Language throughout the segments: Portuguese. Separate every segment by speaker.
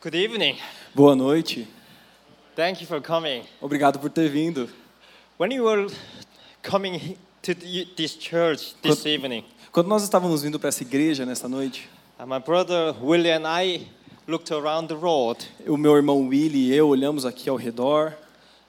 Speaker 1: Good evening.
Speaker 2: Boa noite.
Speaker 1: Thank you for coming.
Speaker 2: Obrigado por ter vindo.
Speaker 1: When you were coming to this church this
Speaker 2: Quando-
Speaker 1: evening,
Speaker 2: Quando nós estávamos vindo para essa igreja nessa noite,
Speaker 1: uh, my brother William and I looked around the road.
Speaker 2: o meu irmão Willy e eu olhamos aqui ao redor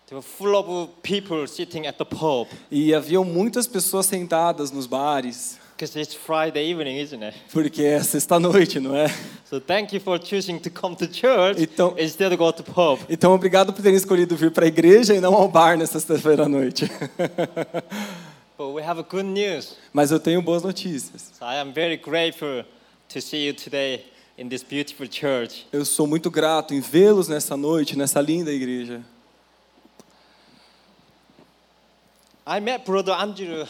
Speaker 1: There were full of people sitting at the pub
Speaker 2: e haviam muitas pessoas sentadas nos bares,
Speaker 1: it's Friday evening, isn't it?
Speaker 2: porque é sexta-noite, não é?
Speaker 1: So thank you for choosing to come to church
Speaker 2: Então-
Speaker 1: instead of go to pub.
Speaker 2: Então, obrigado por terem escolhido vir para a igreja e não ao bar nessa sexta-feira à noite.
Speaker 1: But we have a good news.
Speaker 2: Mas eu tenho boas notícias.
Speaker 1: So I am very grateful to see you today in this beautiful church.
Speaker 2: Eu sou muito grato em vê-los nessa noite, nessa linda igreja.
Speaker 1: I met brother Andrew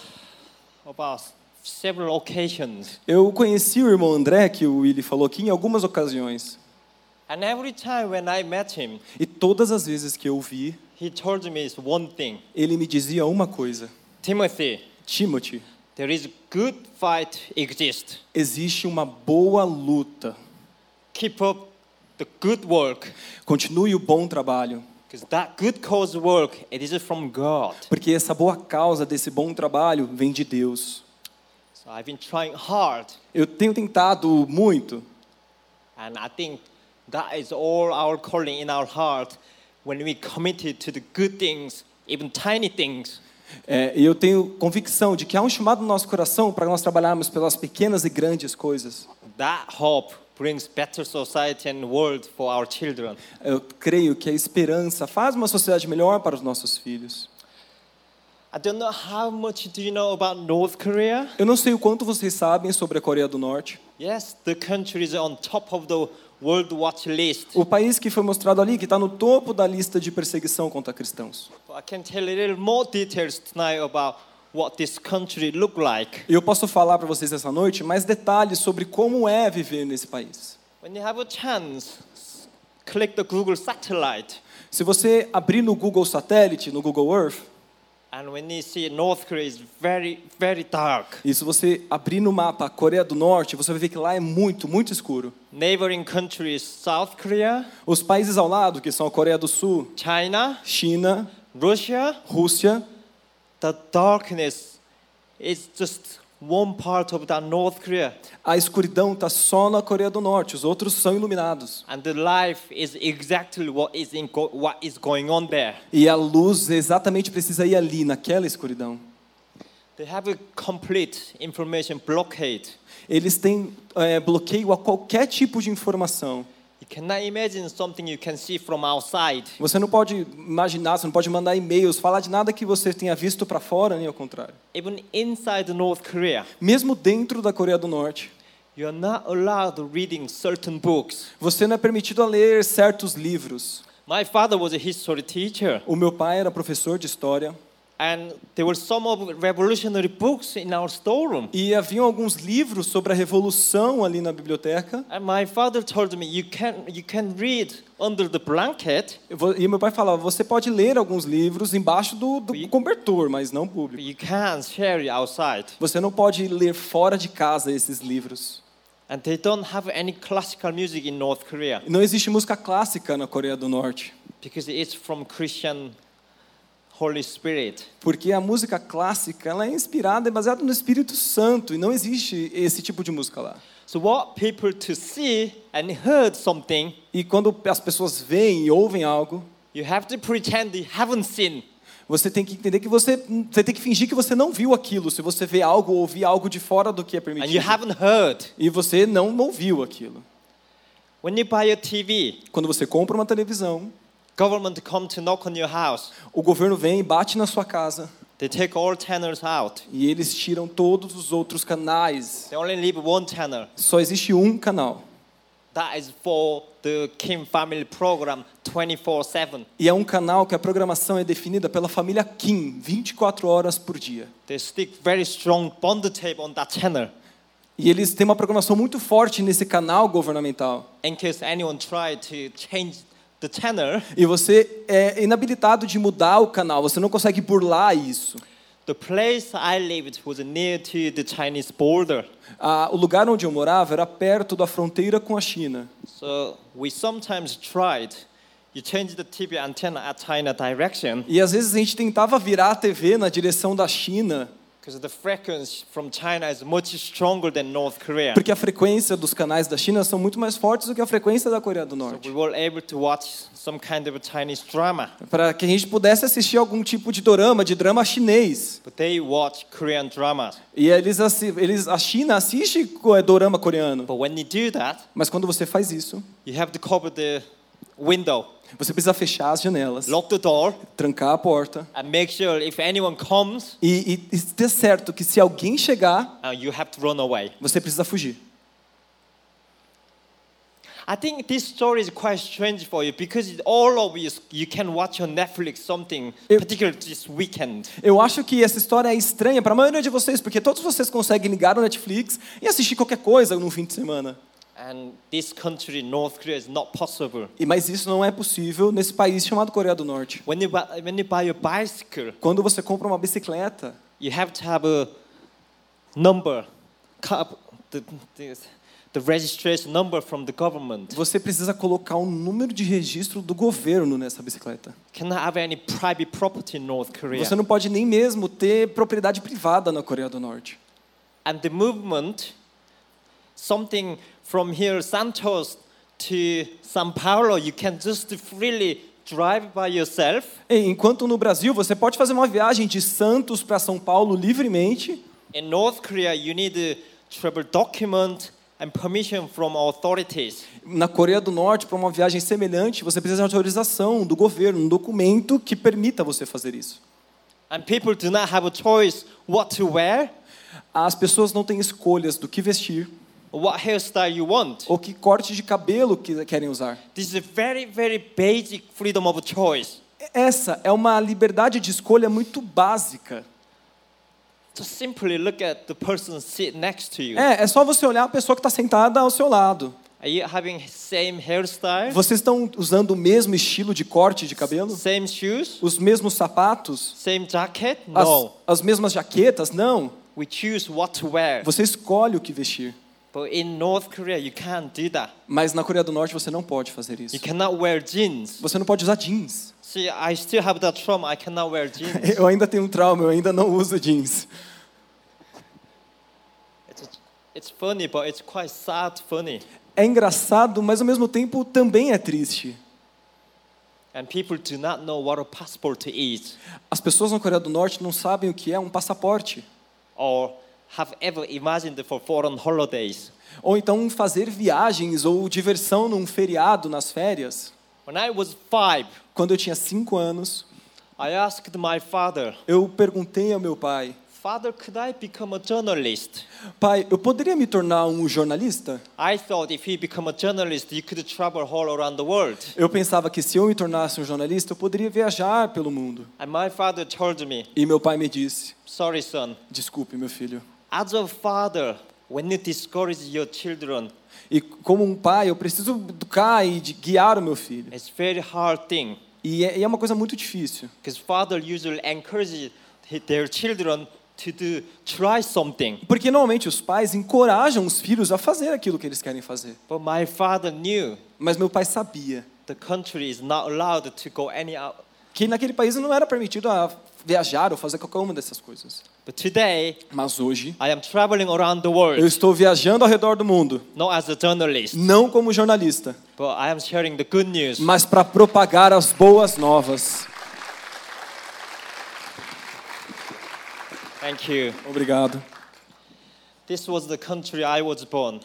Speaker 1: about several occasions.
Speaker 2: Eu conheci o irmão André, que o Willy falou aqui, em algumas ocasiões.
Speaker 1: And every time when I met him,
Speaker 2: E todas as vezes que eu o vi,
Speaker 1: he told me one thing
Speaker 2: ele me dizia uma coisa:
Speaker 1: Timothy,
Speaker 2: Timothy,
Speaker 1: there is good fight exist.
Speaker 2: existe uma boa luta.
Speaker 1: Keep up the good work,
Speaker 2: Continue o bom trabalho,
Speaker 1: because that good cause work it is from God.
Speaker 2: porque essa boa causa desse bom trabalho vem de Deus.
Speaker 1: So I've been trying hard,
Speaker 2: Eu tenho tentado muito,
Speaker 1: and I think that is all our calling in our heart when we committed to the good things, even tiny things.
Speaker 2: é, eu tenho convicção de que há um chamado no nosso coração para nós trabalharmos pelas pequenas e grandes coisas.
Speaker 1: That hope brings better society and world for our children.
Speaker 2: Eu creio que a esperança faz uma sociedade melhor para os nossos filhos.
Speaker 1: I don't know how much do you know about North Korea?
Speaker 2: Eu não sei o quanto vocês sabem sobre a Coreia do Norte.
Speaker 1: Yes, the country is on top of the World Watch list.
Speaker 2: O país que foi mostrado ali, que está no topo da lista de perseguição contra cristãos.
Speaker 1: I can tell a little more details tonight about what this country look like.
Speaker 2: Eu posso falar para vocês essa noite mais detalhes sobre como é viver nesse país.
Speaker 1: When you have a chance, click the Google satellite,
Speaker 2: Se você abrir no Google Satélite, no Google Earth,
Speaker 1: very, very dark.
Speaker 2: e se você abrir no mapa a Coreia do Norte, você vai ver que lá é muito, muito escuro.
Speaker 1: Neighboring countries, South Korea,
Speaker 2: Os países ao lado, que são a Coreia do Sul,
Speaker 1: China,
Speaker 2: China,
Speaker 1: Russia,
Speaker 2: Rússia,
Speaker 1: the darkness is just one part of that North Korea.
Speaker 2: a escuridão está só na Coreia do Norte, os outros são iluminados.
Speaker 1: And the life is exactly what is, in what is going on there.
Speaker 2: E a luz exatamente precisa ir ali, naquela escuridão.
Speaker 1: They have a complete information blockade.
Speaker 2: Eles têm é, bloqueio a qualquer tipo de informação.
Speaker 1: You cannot imagine something you can see from outside.
Speaker 2: Você não pode imaginar, você não pode mandar e-mails, falar de nada que você tenha visto para fora, nem ao contrário.
Speaker 1: Even inside North Korea,
Speaker 2: Mesmo dentro da Coreia do Norte,
Speaker 1: you are not allowed reading certain books.
Speaker 2: você não é permitido a ler certos livros.
Speaker 1: My father was a history teacher,
Speaker 2: O meu pai era professor de história
Speaker 1: and there were some of revolutionary books in our storeroom.
Speaker 2: e haviam alguns livros sobre a revolução ali na biblioteca.
Speaker 1: And my father told me, you can, you can read under the blanket,
Speaker 2: E meu pai falava: você pode ler alguns livros embaixo do, do
Speaker 1: E-
Speaker 2: cobertor, mas não público.
Speaker 1: you can't share it outside.
Speaker 2: Você não pode ler fora de casa esses livros.
Speaker 1: And they don't have any classical music in North Korea
Speaker 2: Não existe música clássica na Coreia do Norte,
Speaker 1: because it's from Christian Holy Spirit.
Speaker 2: porque a música clássica ela é inspirada, é baseada no Espírito Santo e não existe esse tipo de música lá.
Speaker 1: So what people to see and heard something,
Speaker 2: E quando as pessoas veem e ouvem algo,
Speaker 1: you have to pretend you haven't seen.
Speaker 2: você tem que entender que você, você tem que fingir que você não viu aquilo. Se você vê algo ou ouvir algo de fora do que é
Speaker 1: And you
Speaker 2: permitido.
Speaker 1: haven't heard.
Speaker 2: E você não ouviu aquilo.
Speaker 1: When you buy a TV,
Speaker 2: Quando você compra uma televisão,
Speaker 1: government come to knock on your house.
Speaker 2: o governo vem e bate na sua casa
Speaker 1: They take all channels out.
Speaker 2: e eles tiram todos os outros canais.
Speaker 1: They only leave one channel.
Speaker 2: Só existe um canal.
Speaker 1: That is for the Kim family program 24/7.
Speaker 2: E é um canal que a programação é definida pela família Kim, 24 horas por dia.
Speaker 1: They stick very strong bond tape on that channel
Speaker 2: E eles têm uma programação muito forte nesse canal governamental.
Speaker 1: in case anyone try to change the channel.
Speaker 2: E você é inabilitado de mudar o canal, você não consegue burlar isso.
Speaker 1: the place I lived was near to the Chinese border.
Speaker 2: Ah, o lugar onde eu morava era perto da fronteira com a China.
Speaker 1: So we sometimes tried. You change the TV antenna at China direction
Speaker 2: E às vezes a gente tentava virar a TV na direção da China,
Speaker 1: because the frequency from China is much stronger than North Korea.
Speaker 2: porque a frequência dos canais da China são muito mais fortes do que a frequência da Coreia do Norte. Para que a gente pudesse assistir algum tipo de dorama, de drama chinês.
Speaker 1: but they watch Korean dramas.
Speaker 2: E eles, eles a China assiste é, dorama coreano.
Speaker 1: But when you do that,
Speaker 2: Mas quando você faz isso,
Speaker 1: you have to cover the window,
Speaker 2: você precisa fechar as janelas,
Speaker 1: lock the door,
Speaker 2: trancar a porta
Speaker 1: and make sure if anyone comes,
Speaker 2: e, e, e ter certo que se alguém chegar,
Speaker 1: uh, you have to run away.
Speaker 2: você precisa fugir.
Speaker 1: I think this story is quite strange for you because all of you you can watch on Netflix something,
Speaker 2: Eu-
Speaker 1: particularly this weekend.
Speaker 2: Eu acho que essa história é estranha para a maioria de vocês, porque todos vocês conseguem ligar o Netflix e assistir qualquer coisa no fim de semana.
Speaker 1: And this country, North Korea, is not possible.
Speaker 2: E mas isso não é possível nesse país chamado Coreia do Norte.
Speaker 1: When you buy, when you buy a bicycle,
Speaker 2: Quando você compra uma bicicleta,
Speaker 1: you have to have a number, the, the registration number from the government.
Speaker 2: você precisa colocar um número de registro do governo nessa bicicleta.
Speaker 1: Cannot have any private property in North Korea.
Speaker 2: Você não pode nem mesmo ter propriedade privada na Coreia do Norte.
Speaker 1: And the movement, something from here, Santos to São Paulo, you can just freely drive by yourself.
Speaker 2: Enquanto no Brasil você pode fazer uma viagem de Santos para São Paulo livremente,
Speaker 1: In North Korea, you need a travel document and permission from authorities.
Speaker 2: na Coreia do Norte, para uma viagem semelhante, você precisa de autorização do governo, um documento que permita você fazer isso.
Speaker 1: And people do not have a choice what to wear,
Speaker 2: As pessoas não têm escolhas do que vestir
Speaker 1: what hairstyle you want.
Speaker 2: ou que corte de cabelo que querem usar.
Speaker 1: This is a very, very basic freedom of choice.
Speaker 2: Essa é uma liberdade de escolha muito básica.
Speaker 1: Just simply look at the person sitting next to you.
Speaker 2: É, é só você olhar a pessoa que está sentada ao seu lado.
Speaker 1: Are you having same hairstyle,
Speaker 2: Vocês estão usando o mesmo estilo de corte de cabelo?
Speaker 1: same shoes,
Speaker 2: Os mesmos sapatos?
Speaker 1: same jacket?
Speaker 2: As,
Speaker 1: No.
Speaker 2: as mesmas jaquetas? Não.
Speaker 1: We choose what to wear.
Speaker 2: Você escolhe o que vestir.
Speaker 1: But in North Korea, you can't do that.
Speaker 2: Mas na Coreia do Norte você não pode fazer isso.
Speaker 1: You cannot wear jeans.
Speaker 2: Você não pode usar jeans.
Speaker 1: See, I still have that trauma. I cannot wear jeans.
Speaker 2: Eu ainda tenho um trauma, eu ainda não uso jeans.
Speaker 1: It's, it's funny, but it's quite sad funny.
Speaker 2: É engraçado, mas ao mesmo tempo também é triste.
Speaker 1: And people do not know what a passport is
Speaker 2: As pessoas na Coreia do Norte não sabem o que é um passaporte.
Speaker 1: or have ever imagined for foreign holidays.
Speaker 2: Ou então fazer viagens ou diversão num feriado nas férias.
Speaker 1: When I was five,
Speaker 2: Quando eu tinha cinco anos,
Speaker 1: I asked my father,
Speaker 2: eu perguntei ao meu pai:
Speaker 1: Father, could I become a journalist?
Speaker 2: Pai, eu poderia me tornar um jornalista?
Speaker 1: I thought if you become a journalist, you could travel all around the world.
Speaker 2: Eu pensava que se eu me tornasse um jornalista, eu poderia viajar pelo mundo.
Speaker 1: And my father told me,
Speaker 2: E meu pai me disse:
Speaker 1: Sorry, son.
Speaker 2: Desculpe, meu filho.
Speaker 1: As a father, when you discourage your children,
Speaker 2: E como um pai, eu preciso educar e guiar o meu filho.
Speaker 1: it's very hard thing.
Speaker 2: E é, e é uma coisa muito difícil.
Speaker 1: Because father usually encourage hi- their children to do, try something.
Speaker 2: Porque normalmente os pais encorajam os filhos a fazer aquilo que eles querem fazer.
Speaker 1: But my father knew
Speaker 2: Mas meu pai sabia
Speaker 1: the country is not allowed to go any out.
Speaker 2: Que naquele país não era permitido viajar ou fazer qualquer uma dessas coisas.
Speaker 1: But today,
Speaker 2: Mas hoje,
Speaker 1: I am traveling around the
Speaker 2: eu
Speaker 1: world,
Speaker 2: estou viajando ao redor do mundo,
Speaker 1: not as a journalist,
Speaker 2: não como jornalista,
Speaker 1: but I am sharing the good news.
Speaker 2: mas para propagar as boas novas.
Speaker 1: Thank you.
Speaker 2: Obrigado.
Speaker 1: This was the country I was born.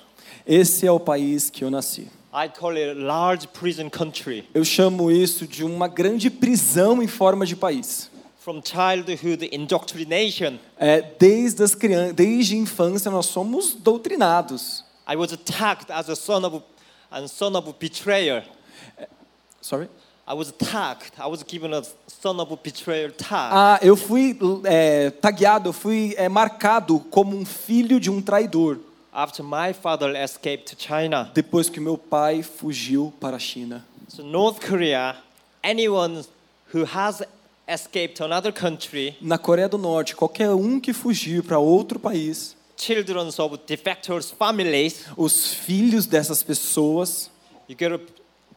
Speaker 2: Esse é o país que eu nasci.
Speaker 1: I call it a large prison country.
Speaker 2: Eu chamo isso de uma grande prisão em forma de país.
Speaker 1: From childhood indoctrination,
Speaker 2: É, desde as crianças, desde a infância nós somos doutrinados.
Speaker 1: I was attacked as a son of and son of a betrayer.
Speaker 2: Sorry.
Speaker 1: I was attacked. I was given a son of a betrayer tag.
Speaker 2: Ah, eu fui é, tagueado, eu fui é, marcado como um filho de um traidor
Speaker 1: after my father escaped to China.
Speaker 2: depois que meu pai fugiu para a China.
Speaker 1: So North Korea, anyone who has escape to another country,
Speaker 2: Na Coreia do Norte, qualquer um que fugir para outro país,
Speaker 1: children of defectors' families,
Speaker 2: os filhos dessas pessoas
Speaker 1: you get a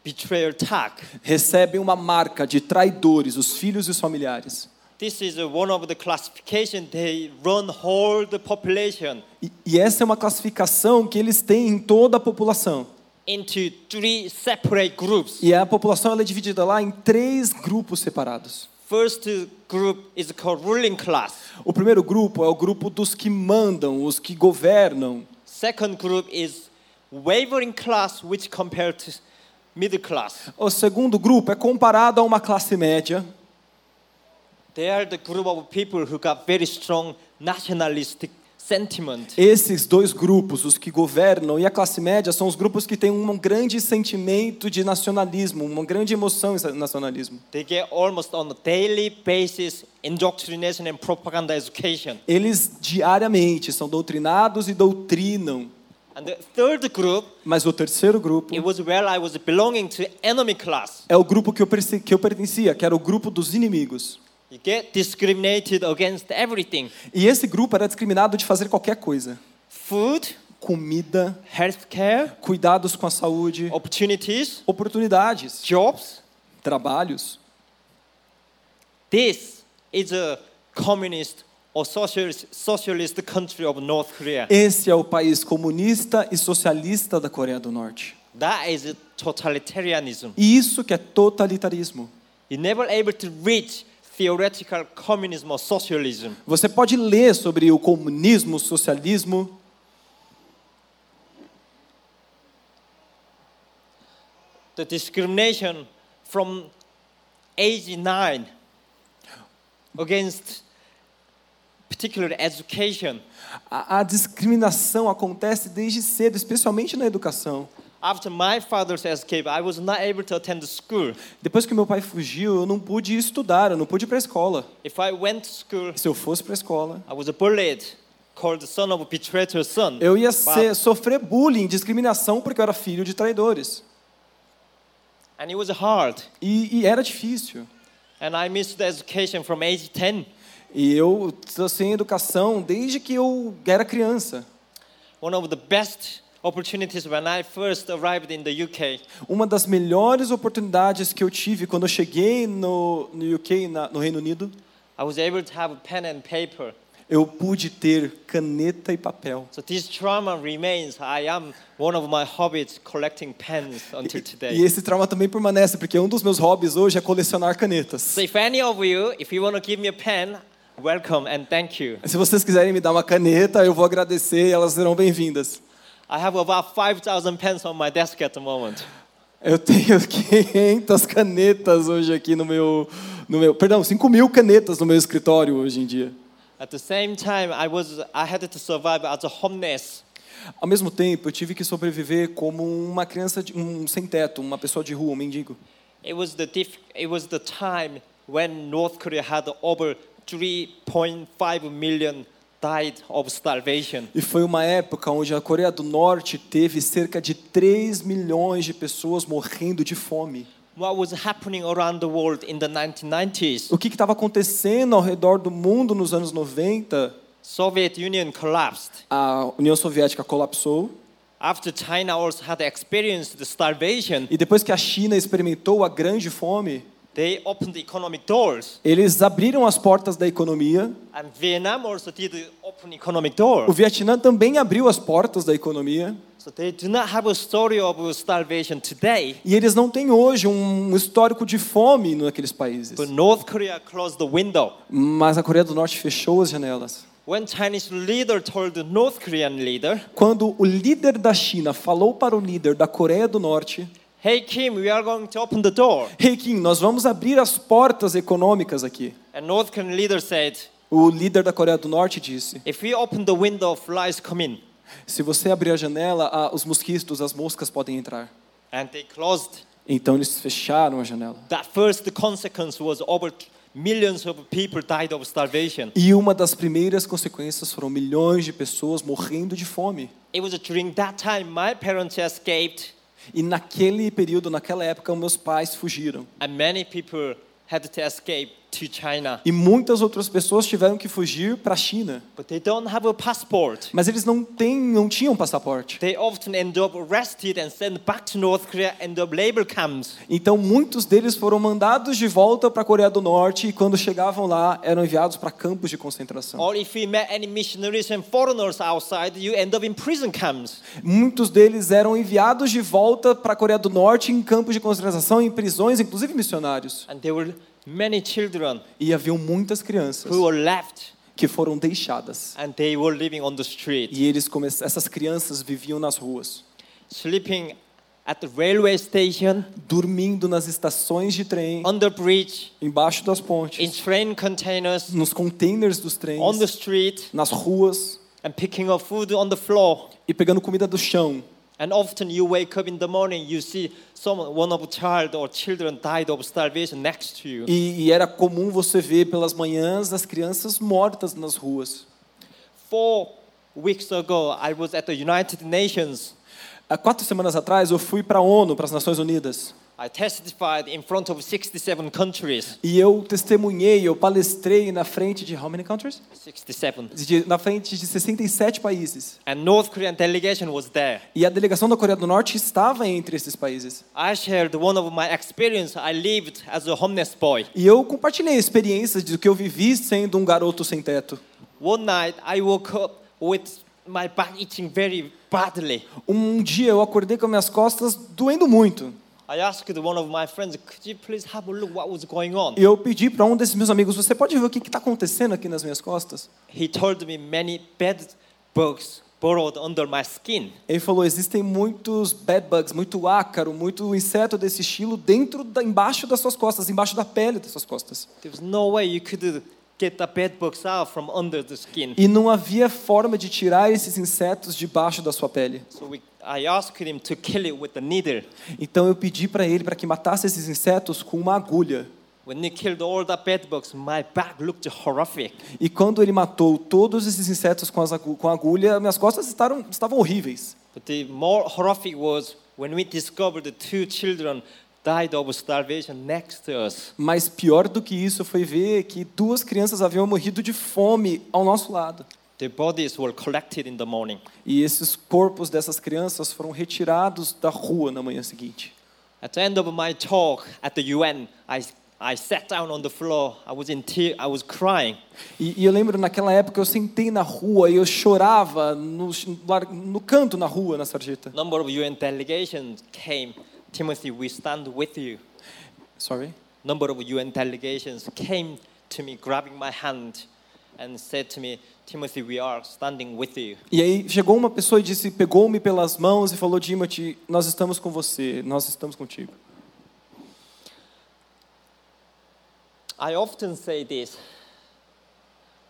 Speaker 1: betrayal tag.
Speaker 2: recebem uma marca de traidores, os filhos e os familiares.
Speaker 1: This is one of the classification they run whole the population
Speaker 2: E, e essa é uma classificação que eles têm em toda a população.
Speaker 1: into three separate groups.
Speaker 2: E a população ela é dividida lá em três grupos separados.
Speaker 1: First group is called ruling class.
Speaker 2: O primeiro grupo é o grupo dos que mandam, os que governam.
Speaker 1: Second group is wavering class, which compared to middle class.
Speaker 2: O segundo grupo é comparado a uma classe média.
Speaker 1: They are the group of people who got very strong nationalistic sentiment.
Speaker 2: Esses dois grupos, os que governam e a classe média, são os grupos que têm um grande sentimento de nacionalismo, uma grande emoção em nacionalismo.
Speaker 1: They get almost on a daily basis indoctrination and propaganda education.
Speaker 2: Eles diariamente são doutrinados e doutrinam.
Speaker 1: And the third group,
Speaker 2: Mas o terceiro grupo
Speaker 1: it was where I was belonging to enemy class.
Speaker 2: é o grupo que eu, que eu pertencia, que era o grupo dos inimigos.
Speaker 1: You get discriminated against everything.
Speaker 2: E esse grupo era discriminado de fazer qualquer coisa:
Speaker 1: Food,
Speaker 2: comida,
Speaker 1: healthcare,
Speaker 2: cuidados com a saúde,
Speaker 1: opportunities,
Speaker 2: oportunidades,
Speaker 1: jobs.
Speaker 2: trabalhos.
Speaker 1: This is a communist or socialist, socialist country of North Korea.
Speaker 2: Esse é o país comunista e socialista da Coreia do Norte.
Speaker 1: That is totalitarianism.
Speaker 2: E isso que é totalitarismo.
Speaker 1: You're never able to reach theoretical communism or socialism.
Speaker 2: Você pode ler sobre o comunismo, o socialismo,
Speaker 1: The discrimination from age nine against particular education.
Speaker 2: a, a discriminação acontece desde cedo, especialmente na educação.
Speaker 1: After my father's escape, I was not able to attend school.
Speaker 2: Depois que meu pai fugiu, eu não pude estudar, eu não pude ir para a escola.
Speaker 1: If I went to school,
Speaker 2: Se eu fosse para a escola,
Speaker 1: I was bullied, called the son of a son.
Speaker 2: eu ia ser, sofrer bullying, discriminação, porque eu era filho de traidores.
Speaker 1: and it was hard.
Speaker 2: E, e era difícil.
Speaker 1: And I missed the education from age 10.
Speaker 2: E eu estou sem educação desde que eu era criança.
Speaker 1: One of the best opportunities when I first arrived in the UK.
Speaker 2: Uma das melhores oportunidades que eu tive quando eu cheguei no, no UK, na, no Reino Unido,
Speaker 1: I was able to have pen and paper.
Speaker 2: eu pude ter caneta e papel.
Speaker 1: So this trauma remains. I am one of my hobbies collecting pens until
Speaker 2: E
Speaker 1: today.
Speaker 2: esse trauma também permanece, porque um dos meus hobbies hoje é colecionar canetas.
Speaker 1: So if any of you, if you want to give me a pen, welcome and thank you.
Speaker 2: Se vocês quiserem me dar uma caneta, eu vou agradecer e elas serão bem-vindas.
Speaker 1: I have about 5,000 pens on my desk at the moment.
Speaker 2: Eu tenho 500 canetas hoje aqui no meu, no meu, perdão, 5 mil canetas no meu escritório hoje em dia.
Speaker 1: At the same time, I was I had to survive as a homeless.
Speaker 2: Ao mesmo tempo, eu tive que sobreviver como uma criança, de, um sem teto, uma pessoa de rua, um mendigo.
Speaker 1: It was the diff- it was the time when North Korea had over 3.5 million.
Speaker 2: E foi uma época onde a Coreia do Norte teve cerca de 3 milhões de pessoas morrendo de fome.
Speaker 1: What was happening around the world in the 1990s?
Speaker 2: O que estava acontecendo ao redor do mundo nos anos 90?
Speaker 1: Soviet Union collapsed.
Speaker 2: A União Soviética colapsou
Speaker 1: After China also had experienced the starvation,
Speaker 2: e depois que a China experimentou a grande fome,
Speaker 1: they opened the economic doors.
Speaker 2: eles abriram as portas da economia.
Speaker 1: And Vietnam also did open economic
Speaker 2: O. Vietnã também abriu as portas da economia.
Speaker 1: So they do not have a story of starvation today.
Speaker 2: E eles não têm hoje um histórico de fome naqueles países.
Speaker 1: But North Korea closed the window.
Speaker 2: Mas a Coreia do Norte fechou as janelas.
Speaker 1: When Chinese leader told the North Korean leader,
Speaker 2: Quando o líder da China falou para o líder da Coreia do Norte,
Speaker 1: "Hey Kim, we are going to open the door."
Speaker 2: Hey Kim, nós vamos abrir as portas econômicas aqui.
Speaker 1: And North Korean leader said,
Speaker 2: O líder da Coreia do Norte disse:
Speaker 1: "If we open the window, flies come in."
Speaker 2: se você abrir a janela, ah, os mosquitos, as moscas podem entrar.
Speaker 1: And they closed.
Speaker 2: Então eles fecharam a janela.
Speaker 1: That first consequence was over millions of people died of starvation.
Speaker 2: E uma das primeiras consequências foram milhões de pessoas morrendo de fome.
Speaker 1: It was during that time my parents escaped
Speaker 2: E naquele período, naquela época, meus pais fugiram.
Speaker 1: and many people had to escape.
Speaker 2: E muitas outras pessoas tiveram que fugir para a China.
Speaker 1: But they don't have a passport.
Speaker 2: Mas eles não, têm, não tinham passaporte.
Speaker 1: They.
Speaker 2: Então muitos deles foram mandados de volta para a Coreia do Norte e quando chegavam lá eram enviados para campos de concentração. Muitos deles eram enviados de volta para a Coreia do Norte em campos de concentração, em prisões, inclusive missionários.
Speaker 1: And there were many children
Speaker 2: E haviam muitas crianças
Speaker 1: who were left
Speaker 2: que foram deixadas.
Speaker 1: and they were living on the street,
Speaker 2: E eles come... essas crianças viviam nas ruas,
Speaker 1: sleeping at the railway station,
Speaker 2: dormindo nas estações de trem,
Speaker 1: on the bridge,
Speaker 2: embaixo das
Speaker 1: in train containers,
Speaker 2: nos containers dos trens,
Speaker 1: on the street,
Speaker 2: nas ruas
Speaker 1: and picking up food on the floor.
Speaker 2: e pegando comida do chão.
Speaker 1: And often you wake up in the morning, you see someone, one of a child or children died of starvation next to you.
Speaker 2: E, e era comum você ver pelas manhãs as crianças mortas nas ruas.
Speaker 1: Four weeks ago, I was at the United Nations.
Speaker 2: Há quatro semanas atrás eu fui para a ONU, para as Nações Unidas.
Speaker 1: I testified in front of 67 countries.
Speaker 2: E eu testemunhei, eu palestrei na frente de how many countries?
Speaker 1: 67.
Speaker 2: De- na frente de 67 países.
Speaker 1: And North Korean delegation was there.
Speaker 2: E a delegação da Coreia do Norte estava entre esses países.
Speaker 1: I shared one of my experience I lived as a homeless boy.
Speaker 2: E eu compartilhei experiências do que eu vivi sendo um garoto sem teto.
Speaker 1: One night I woke up with my back itching very badly.
Speaker 2: Um dia eu acordei com minhas costas doendo muito.
Speaker 1: I asked one of my friends, could you please have a look what was going on?
Speaker 2: Eu pedi para um desses meus amigos, você pode ver o que está acontecendo aqui nas minhas costas?
Speaker 1: He told me many bed bugs burrowed under my skin.
Speaker 2: Ele falou, existem muitos bed bugs, muito ácaro, muito inseto desse estilo dentro, da, embaixo das suas costas, embaixo da pele das suas costas.
Speaker 1: There was no way you could get the bed bugs out from under the skin.
Speaker 2: E não havia forma de tirar esses insetos debaixo da sua pele.
Speaker 1: So we, I asked him to kill it with a needle.
Speaker 2: Então eu pedi para ele para que matasse esses insetos com uma agulha.
Speaker 1: When he killed all the bed bugs, my back looked horrific.
Speaker 2: E quando ele matou todos esses insetos com, agu- com a agulha, minhas costas estavam, estavam horríveis.
Speaker 1: But the more horrific was when we discovered the two children
Speaker 2: Mas pior do que isso foi ver que duas crianças haviam morrido de fome ao nosso lado.
Speaker 1: Their bodies were collected in the morning.
Speaker 2: E esses corpos dessas crianças foram retirados da rua na manhã seguinte.
Speaker 1: At the end of my talk at the UN, I, I sat down on the floor. I was in tears. I was crying.
Speaker 2: E, e eu lembro naquela época eu sentei na rua e eu chorava no, no canto na rua, na sarjeta.
Speaker 1: Number of UN delegations came. Timothy, we stand with you.
Speaker 2: Sorry.
Speaker 1: Number of UN delegations came to me, grabbing my hand, and said to me, Timothy, we are standing with you.
Speaker 2: E aí chegou uma pessoa e disse, pegou-me pelas mãos e falou, Timothy, nós estamos com você, nós estamos contigo.
Speaker 1: I often say this.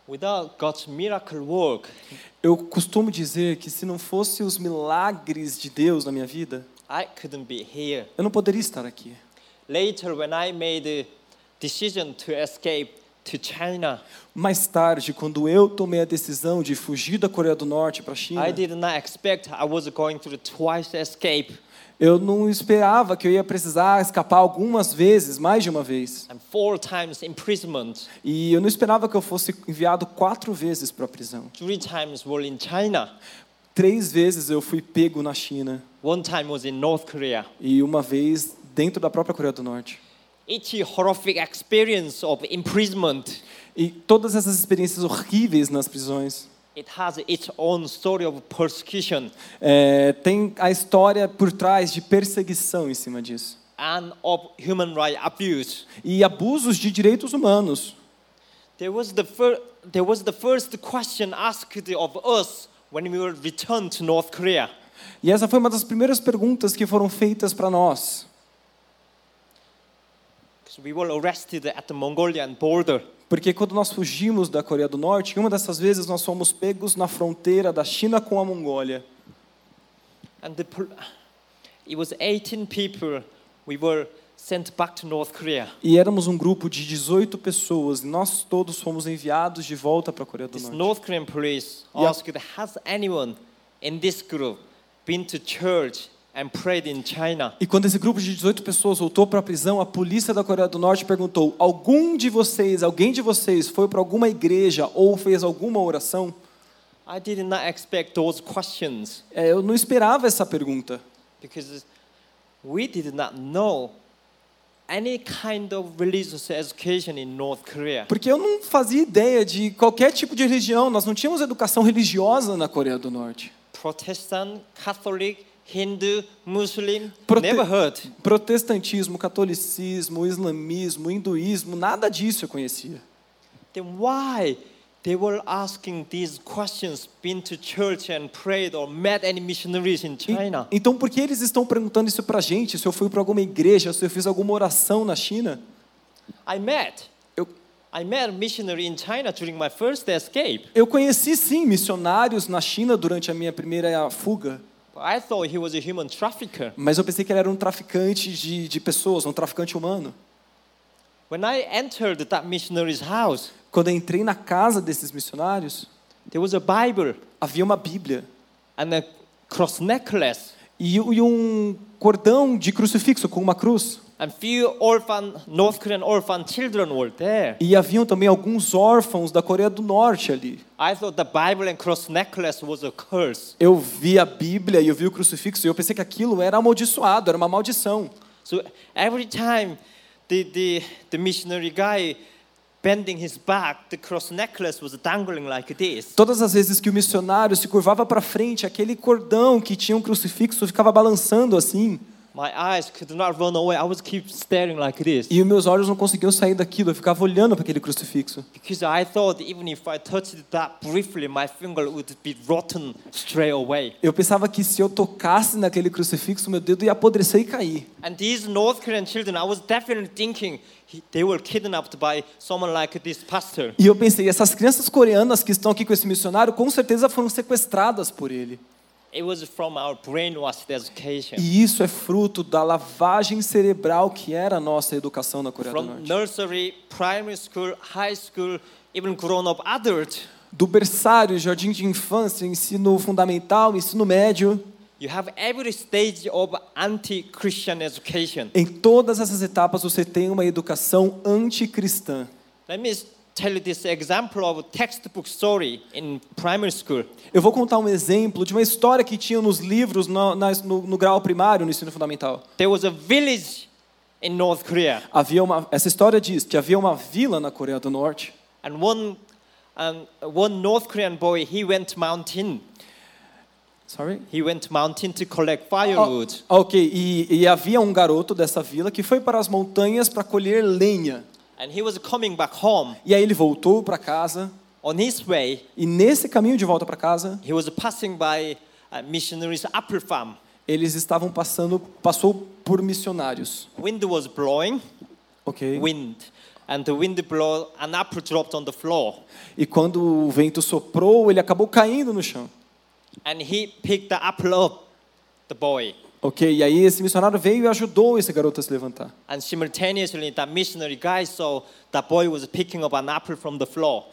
Speaker 1: Without God's miracle work,
Speaker 2: Eu costumo dizer que se não fosse os milagres de Deus na minha vida,
Speaker 1: I couldn't be here.
Speaker 2: eu não poderia estar aqui.
Speaker 1: Later, when I made a decision to escape to China,
Speaker 2: Mais tarde, quando eu tomei a decisão de fugir da Coreia do Norte para a China,
Speaker 1: I did not expect I was going through twice escape
Speaker 2: eu não esperava que eu ia precisar escapar algumas vezes, mais de uma vez.
Speaker 1: and four times imprisonment.
Speaker 2: E eu não esperava que eu fosse enviado quatro vezes para a prisão.
Speaker 1: Three times were in China.
Speaker 2: Três vezes eu fui pego na China
Speaker 1: One time was in North Korea.
Speaker 2: e uma vez dentro da própria Coreia do Norte.
Speaker 1: Each horrific experience of imprisonment,
Speaker 2: E todas essas experiências horríveis nas prisões
Speaker 1: it has its own story of persecution
Speaker 2: é, tem a história por trás de perseguição em cima disso
Speaker 1: and of human rights abuse.
Speaker 2: e abusos de direitos humanos.
Speaker 1: There was the fir- there was the first question asked of us when we were returned to North Korea.
Speaker 2: E essa foi uma das primeiras perguntas que foram feitas para nós,
Speaker 1: we were arrested at the Mongolian border.
Speaker 2: porque quando nós fugimos da Coreia do Norte, uma dessas vezes nós fomos pegos na fronteira da China com a Mongólia.
Speaker 1: And the, it was 18 people. We were sent back to North Korea.
Speaker 2: E éramos um grupo de 18 pessoas, e nós todos fomos enviados de volta para a Coreia do
Speaker 1: This
Speaker 2: Norte.
Speaker 1: North Korean police
Speaker 2: Yeah.
Speaker 1: asked, "Has anyone in this group been to church and prayed in China.
Speaker 2: E quando esse grupo de 18 pessoas voltou para a prisão, a polícia da Coreia do Norte perguntou: algum de vocês, alguém de vocês foi para alguma igreja ou fez alguma oração?
Speaker 1: I did not expect those questions
Speaker 2: É, eu não esperava essa pergunta,
Speaker 1: because we did not know any kind of religious education in North Korea.
Speaker 2: porque eu não fazia ideia de qualquer tipo de religião. Nós não tínhamos educação religiosa na Coreia do Norte.
Speaker 1: Protestant, Catholic, Hindu, Muslim,
Speaker 2: Prote-
Speaker 1: never heard.
Speaker 2: Protestantismo, catolicismo, islamismo, hinduísmo, nada disso eu conhecia.
Speaker 1: Then why they were asking these questions, been to church and prayed or met any missionaries in
Speaker 2: E-
Speaker 1: China?
Speaker 2: então, por que eles estão perguntando isso pra gente? Se eu fui para alguma igreja, se eu fiz alguma oração na China?
Speaker 1: I met.
Speaker 2: Eu,
Speaker 1: I met a missionary in China during my first escape.
Speaker 2: eu conheci sim missionários na China durante a minha primeira fuga,
Speaker 1: I thought he was a human trafficker.
Speaker 2: mas eu pensei que ele era um traficante de, de pessoas, um traficante humano.
Speaker 1: When I entered that missionary's house,
Speaker 2: Quando eu entrei na casa desses missionários,
Speaker 1: there was a Bible
Speaker 2: havia uma Bíblia
Speaker 1: and a cross necklace
Speaker 2: e, e um cordão de crucifixo com uma cruz.
Speaker 1: and few orphan North Korean orphan children were there.
Speaker 2: E haviam também alguns órfãos da Coreia do Norte ali.
Speaker 1: I thought the Bible and cross necklace was a curse.
Speaker 2: Eu vi a Bíblia e eu vi o crucifixo e eu pensei que aquilo era amaldiçoado, era uma maldição.
Speaker 1: So every time the, the, the missionary guy bending his back, the cross necklace was dangling like this.
Speaker 2: Todas as vezes que o missionário se curvava para frente, aquele cordão que tinha um crucifixo ficava balançando assim.
Speaker 1: My eyes could not run away. I was keep staring like this.
Speaker 2: E os meus olhos não conseguiam sair daquilo, eu ficava olhando para aquele crucifixo.
Speaker 1: Because I thought even if I touched that briefly, my finger would be rotten straight away.
Speaker 2: Eu pensava que se eu tocasse naquele crucifixo, meu dedo ia apodrecer e cair.
Speaker 1: And these North Korean children, I was definitely thinking he, they were kidnapped by someone like this pastor.
Speaker 2: E eu pensei, essas crianças coreanas que estão aqui com esse missionário, com certeza foram sequestradas por ele.
Speaker 1: It was from our brainwashed education.
Speaker 2: E isso é fruto da lavagem cerebral que era a nossa educação na Coreia do
Speaker 1: From
Speaker 2: Norte.
Speaker 1: nursery, primary school, high school, even grown-up adult,
Speaker 2: Do berçário, jardim de infância, ensino fundamental, ensino médio,
Speaker 1: you have every stage of anti-Christian education.
Speaker 2: em todas essas etapas você tem uma educação anticristã.
Speaker 1: Let me tell you this example of a textbook story in primary school.
Speaker 2: Eu vou contar um exemplo de uma história que tinha nos livros no, na- no, no grau primário, no ensino fundamental.
Speaker 1: There was a village in North Korea,
Speaker 2: Havia uma, essa história diz que havia uma vila na Coreia do Norte
Speaker 1: and one, um, one North Korean boy he went mountain.
Speaker 2: Sorry?
Speaker 1: He went mountain to collect
Speaker 2: Oh,
Speaker 1: firewood.
Speaker 2: ok, e, e havia um garoto dessa vila que foi para as montanhas para colher lenha.
Speaker 1: And he was coming back home.
Speaker 2: E aí ele voltou para casa
Speaker 1: On his way,
Speaker 2: e nesse caminho de volta para casa,
Speaker 1: he was passing by a missionary's apple farm.
Speaker 2: eles estavam passando, passou por missionários.
Speaker 1: Wind was blowing,
Speaker 2: Ok.
Speaker 1: wind, and the wind blew, an apple dropped on the floor.
Speaker 2: E quando o vento soprou, ele acabou caindo no chão.
Speaker 1: And he picked the apple up, the boy.
Speaker 2: Ok, e aí esse missionário veio e ajudou esse garoto a se levantar.
Speaker 1: And simultaneously, that missionary guy saw that boy was picking up an apple from the floor.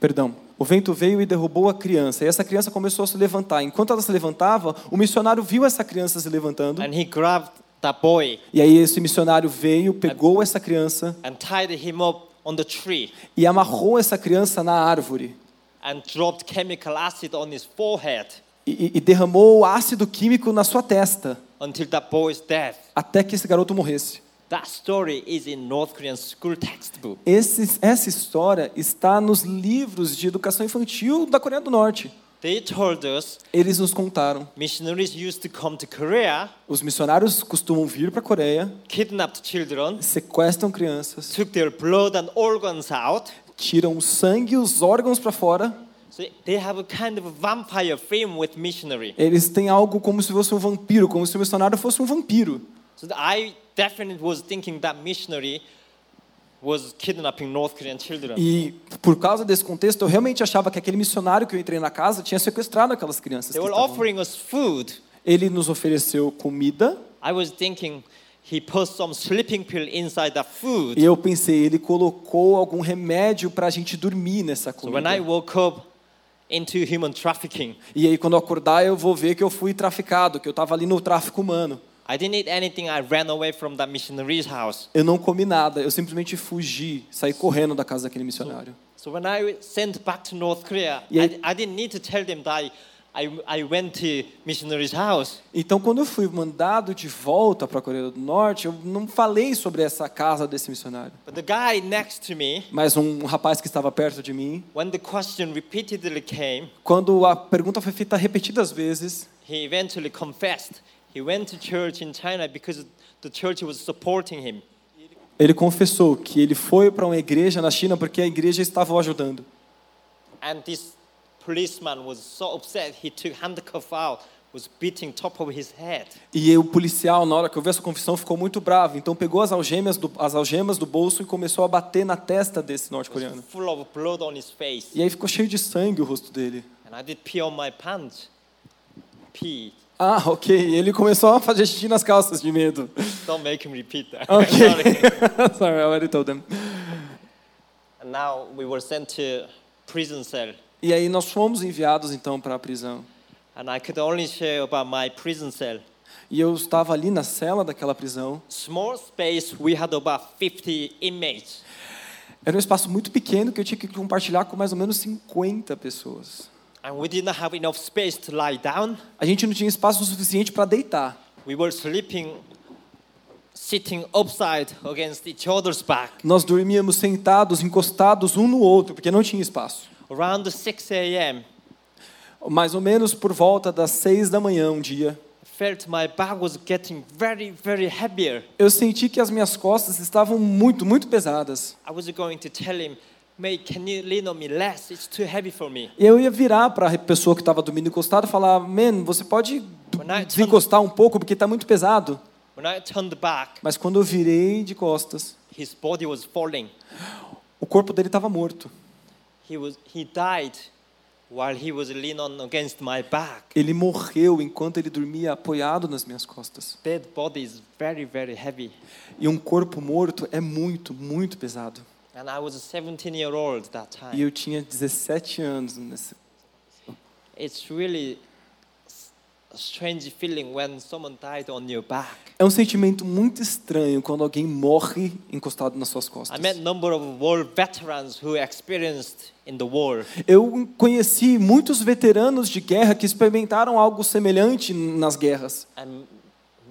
Speaker 2: Perdão. O vento veio e derrubou a criança. E essa criança começou a se levantar. Enquanto ela se levantava, o missionário viu essa criança se levantando.
Speaker 1: And he grabbed that boy
Speaker 2: E aí esse missionário veio, pegou essa criança
Speaker 1: and tied him up on the tree
Speaker 2: e amarrou essa criança na árvore.
Speaker 1: and dropped chemical acid on his forehead
Speaker 2: e- e derramou ácido químico na sua testa,
Speaker 1: until that boy's death.
Speaker 2: até que esse garoto morresse.
Speaker 1: That story is in North Korean school textbook.
Speaker 2: Esse, essa história está nos livros de educação infantil da Coreia do Norte.
Speaker 1: They told us
Speaker 2: Eles nos contaram.
Speaker 1: missionaries used to come to Korea,
Speaker 2: Os missionários costumam vir para a Coreia,
Speaker 1: kidnapped children,
Speaker 2: sequestram crianças,
Speaker 1: took their blood and organs out.
Speaker 2: tiram o sangue e os órgãos para fora.
Speaker 1: So they have a kind of vampire film with missionary.
Speaker 2: Eles têm algo como se fosse um vampiro, como se o missionário fosse um vampiro.
Speaker 1: So I definitely was thinking that missionary was kidnapping North Korean children.
Speaker 2: E por causa desse contexto, eu realmente achava que aquele missionário que eu entrei na casa tinha sequestrado aquelas crianças.
Speaker 1: They were
Speaker 2: estavam.
Speaker 1: offering us food.
Speaker 2: Ele nos ofereceu comida
Speaker 1: I was thinking he put some sleeping pill inside the food.
Speaker 2: e eu pensei, ele colocou algum remédio para a gente dormir nessa
Speaker 1: So when
Speaker 2: comida.
Speaker 1: I woke up, into human trafficking.
Speaker 2: E aí quando eu acordar eu vou ver que eu fui traficado, que eu estava ali no tráfico humano.
Speaker 1: I didn't eat anything. I ran away from that missionary's house.
Speaker 2: Eu não comi nada, eu simplesmente fugi, saí correndo da casa daquele missionário.
Speaker 1: So when I sent back to North Korea,
Speaker 2: Yeah.
Speaker 1: I, I didn't need to tell them that I, I, I went to missionary's house.
Speaker 2: Então, quando eu fui mandado de volta para a Coreia do Norte, eu não falei sobre essa casa desse missionário.
Speaker 1: But the guy next to me,
Speaker 2: Mas um rapaz que estava perto de mim,
Speaker 1: when the question repeatedly came,
Speaker 2: quando a pergunta foi feita repetidas vezes,
Speaker 1: he eventually confessed. He went to church in China because the church was supporting him.
Speaker 2: ele confessou que ele foi para uma igreja na China porque a igreja estava o ajudando.
Speaker 1: And this policeman was so upset, he took handcuff out, was beating top of his head.
Speaker 2: E o policial, na hora que ouviu essa confissão, ficou muito bravo. Então pegou as algemas do, as algemas do bolso e começou a bater na testa desse norte-coreano.
Speaker 1: Full of blood on his face.
Speaker 2: E aí ficou cheio de sangue o rosto dele.
Speaker 1: And I did pee on my pants. Pee.
Speaker 2: Ah, ok. Ele começou a fazer xixi nas calças de medo.
Speaker 1: Don't make him repeat that.
Speaker 2: Ok.
Speaker 1: Sorry.
Speaker 2: Sorry, I already told them.
Speaker 1: And now we were sent to prison cell.
Speaker 2: E aí nós fomos enviados então para a prisão.
Speaker 1: And I could only share about my prison cell.
Speaker 2: E eu estava ali na cela daquela prisão.
Speaker 1: Small space, we had about 50 inmates.
Speaker 2: Era um espaço muito pequeno que eu tinha que compartilhar com mais ou menos 50 pessoas.
Speaker 1: And we didn't have enough space to lie down.
Speaker 2: A gente não tinha espaço suficiente para deitar.
Speaker 1: We were sleeping, sitting upside against each other's back.
Speaker 2: Nós dormíamos sentados, encostados um no outro, porque não tinha espaço.
Speaker 1: Around 6 a.m.,
Speaker 2: Mais ou menos por volta das seis da manhã um dia,
Speaker 1: I felt my back was getting very, very heavier.
Speaker 2: eu senti que as minhas costas estavam muito, muito pesadas.
Speaker 1: I was going to tell him, mate, can you lean on me less? It's too heavy for me.
Speaker 2: Eu ia virar para a pessoa que estava dormindo encostada e falar: Man, você pode desencostar um pouco porque está muito pesado.
Speaker 1: When I turned back,
Speaker 2: Mas quando eu virei de costas,
Speaker 1: his body was falling.
Speaker 2: o corpo dele estava morto.
Speaker 1: He, was, he died while he was leaning on against my back.
Speaker 2: Ele morreu enquanto ele dormia apoiado nas minhas costas.
Speaker 1: Dead body is very, very heavy.
Speaker 2: E um corpo morto é muito, muito pesado.
Speaker 1: And I was 17 year old that
Speaker 2: E
Speaker 1: time.
Speaker 2: eu tinha 17 anos. Nesse...
Speaker 1: It's really
Speaker 2: É um sentimento muito estranho quando alguém morre encostado nas suas costas.
Speaker 1: I met a number of war veterans who experienced in the war.
Speaker 2: Eu conheci muitos veteranos de guerra que experimentaram algo semelhante nas guerras.
Speaker 1: And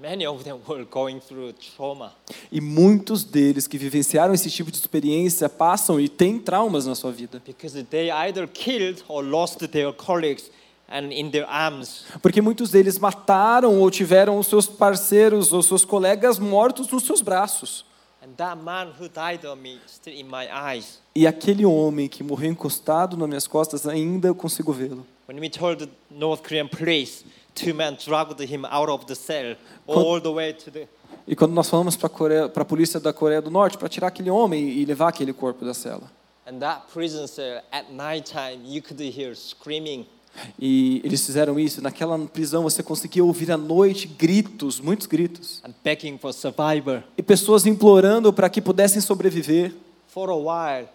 Speaker 1: many of them were going through trauma.
Speaker 2: E muitos deles que vivenciaram esse tipo de experiência passam e têm traumas na sua vida.
Speaker 1: because they either killed or lost their colleagues and in their arms.
Speaker 2: Porque muitos deles mataram ou tiveram os seus parceiros ou seus colegas mortos nos seus braços.
Speaker 1: And that man who died on me still in my eyes.
Speaker 2: E aquele homem que morreu encostado nas minhas costas, ainda eu consigo vê-lo.
Speaker 1: When we told the North Korean police, two men dragged him out of the cell all the way to the
Speaker 2: E quando nós falamos para a polícia da Coreia do Norte para tirar aquele homem e levar aquele corpo da cela.
Speaker 1: and that prison cell at night time you could hear screaming
Speaker 2: E eles fizeram isso. Naquela prisão você conseguia ouvir à noite gritos, muitos gritos.
Speaker 1: and begging for survivor.
Speaker 2: E pessoas implorando para que pudessem sobreviver.
Speaker 1: For a while,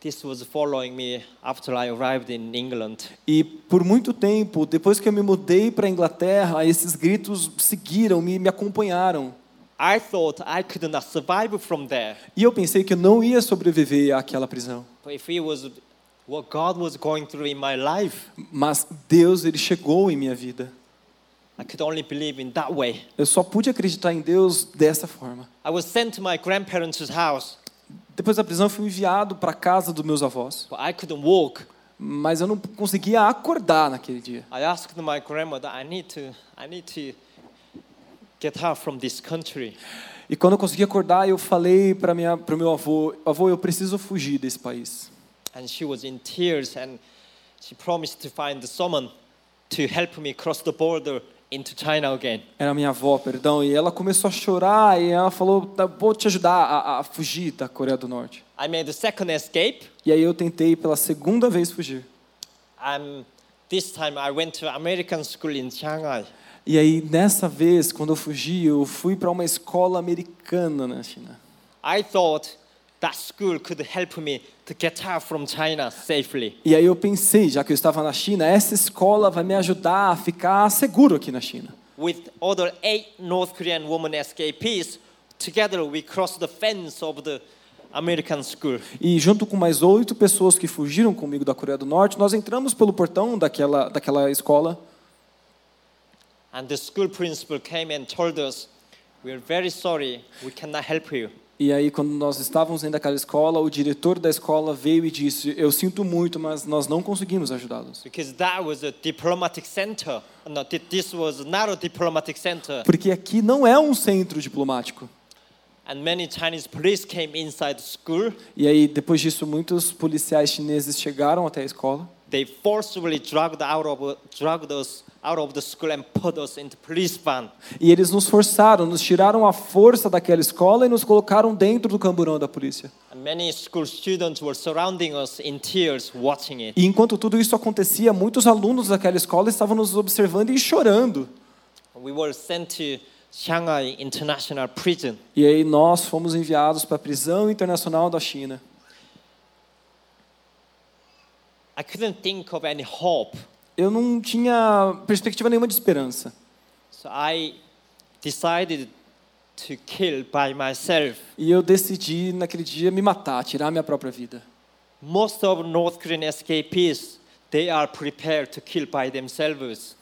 Speaker 1: this was following me after I arrived in England.
Speaker 2: E por muito tempo, depois que eu me mudei para a Inglaterra, esses gritos seguiram, me, me acompanharam.
Speaker 1: I thought I could not survive from there.
Speaker 2: E eu pensei que eu não ia sobreviver àquela prisão.
Speaker 1: But if it was what God was going through in my life,
Speaker 2: Mas Deus, ele chegou em minha vida.
Speaker 1: I could only believe in that way.
Speaker 2: Eu só pude acreditar em Deus dessa forma.
Speaker 1: I was sent to my grandparents' house,
Speaker 2: Depois da prisão, fui enviado para a casa dos meus avós.
Speaker 1: but I couldn't walk.
Speaker 2: Mas eu não conseguia acordar naquele dia.
Speaker 1: I asked my grandmother, I need to, I need to get out from this country.
Speaker 2: E quando eu consegui acordar, eu falei para o meu avô: avô, eu preciso fugir desse país.
Speaker 1: And she was in tears and she promised to find someone to help me cross the border into China again.
Speaker 2: Era minha avó, perdão. E ela começou a chorar e ela falou: "Tá, vou te ajudar a, a fugir da Coreia do Norte.
Speaker 1: I made the second escape.
Speaker 2: E aí eu tentei pela segunda vez fugir.
Speaker 1: And this time I went to American school in Shanghai.
Speaker 2: E aí nessa vez, quando eu fugi, eu fui para uma escola americana na China.
Speaker 1: I thought that school could help me to get out from China safely.
Speaker 2: E aí eu pensei, já que eu estava na China, essa escola vai me ajudar a ficar seguro aqui na China.
Speaker 1: With other eight North Korean women escapees, together we crossed the fence of the American school.
Speaker 2: E junto com mais oito pessoas que fugiram comigo da Coreia do Norte, nós entramos pelo portão daquela, daquela escola.
Speaker 1: And the school principal came and told us, We're very sorry, we cannot help you.
Speaker 2: E aí, quando nós estávamos dentro daquela escola, o diretor da escola veio e disse: Eu sinto muito, mas nós não conseguimos ajudá-los. Porque aqui não é um centro diplomático.
Speaker 1: And many Chinese police came inside the school.
Speaker 2: E aí, depois disso, muitos policiais chineses chegaram até a escola.
Speaker 1: They forcibly dragged out of dragged us out of the school and put us into police van.
Speaker 2: E eles nos forçaram, nos tiraram a força daquela escola e nos colocaram dentro do camburão da polícia.
Speaker 1: Many school students were surrounding us in tears, watching it.
Speaker 2: E enquanto tudo isso acontecia, muitos alunos daquela escola estavam nos observando e chorando.
Speaker 1: We were sent to Shanghai International Prison.
Speaker 2: E aí nós fomos enviados para a prisão internacional da China.
Speaker 1: I couldn't think of any hope,
Speaker 2: Eu não tinha perspectiva nenhuma de esperança.
Speaker 1: so I decided to kill by myself.
Speaker 2: E eu decidi naquele dia me matar, tirar minha própria vida.
Speaker 1: Most of North Korean escapees, they are prepared to kill by themselves.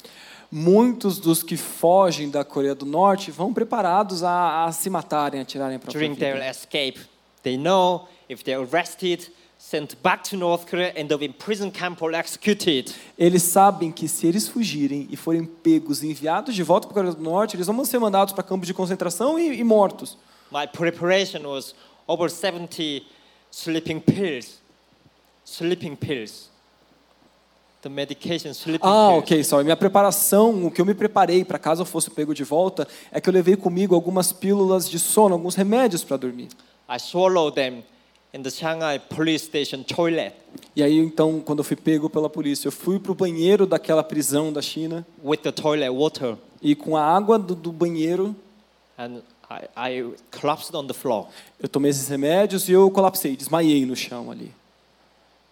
Speaker 2: Muitos dos que fogem da Coreia do Norte vão preparados a, a se matarem, a tirarem a própria
Speaker 1: During their
Speaker 2: vida.
Speaker 1: escape, they know if they're arrested, sent back to North Korea, end up in prison camp or executed,
Speaker 2: Eles sabem que se eles fugirem e forem pegos e enviados de volta para a Coreia do Norte, eles vão ser mandados para campos de concentração e, e mortos.
Speaker 1: my preparation was over 70 sleeping pills. Sleeping pills. The medication sleeping
Speaker 2: Ah,
Speaker 1: pills.
Speaker 2: ok, só. Minha preparação, o que eu me preparei para caso eu fosse pego de volta, é que eu levei comigo algumas pílulas de sono, alguns remédios para dormir.
Speaker 1: I swallowed them in the Shanghai police station toilet
Speaker 2: E aí, então, quando eu fui pego pela polícia, eu fui para o banheiro daquela prisão da China
Speaker 1: with the toilet water
Speaker 2: e com a água do, do banheiro
Speaker 1: and I, I collapsed on the floor.
Speaker 2: eu tomei esses remédios e eu colapsei, desmaiei no chão ali.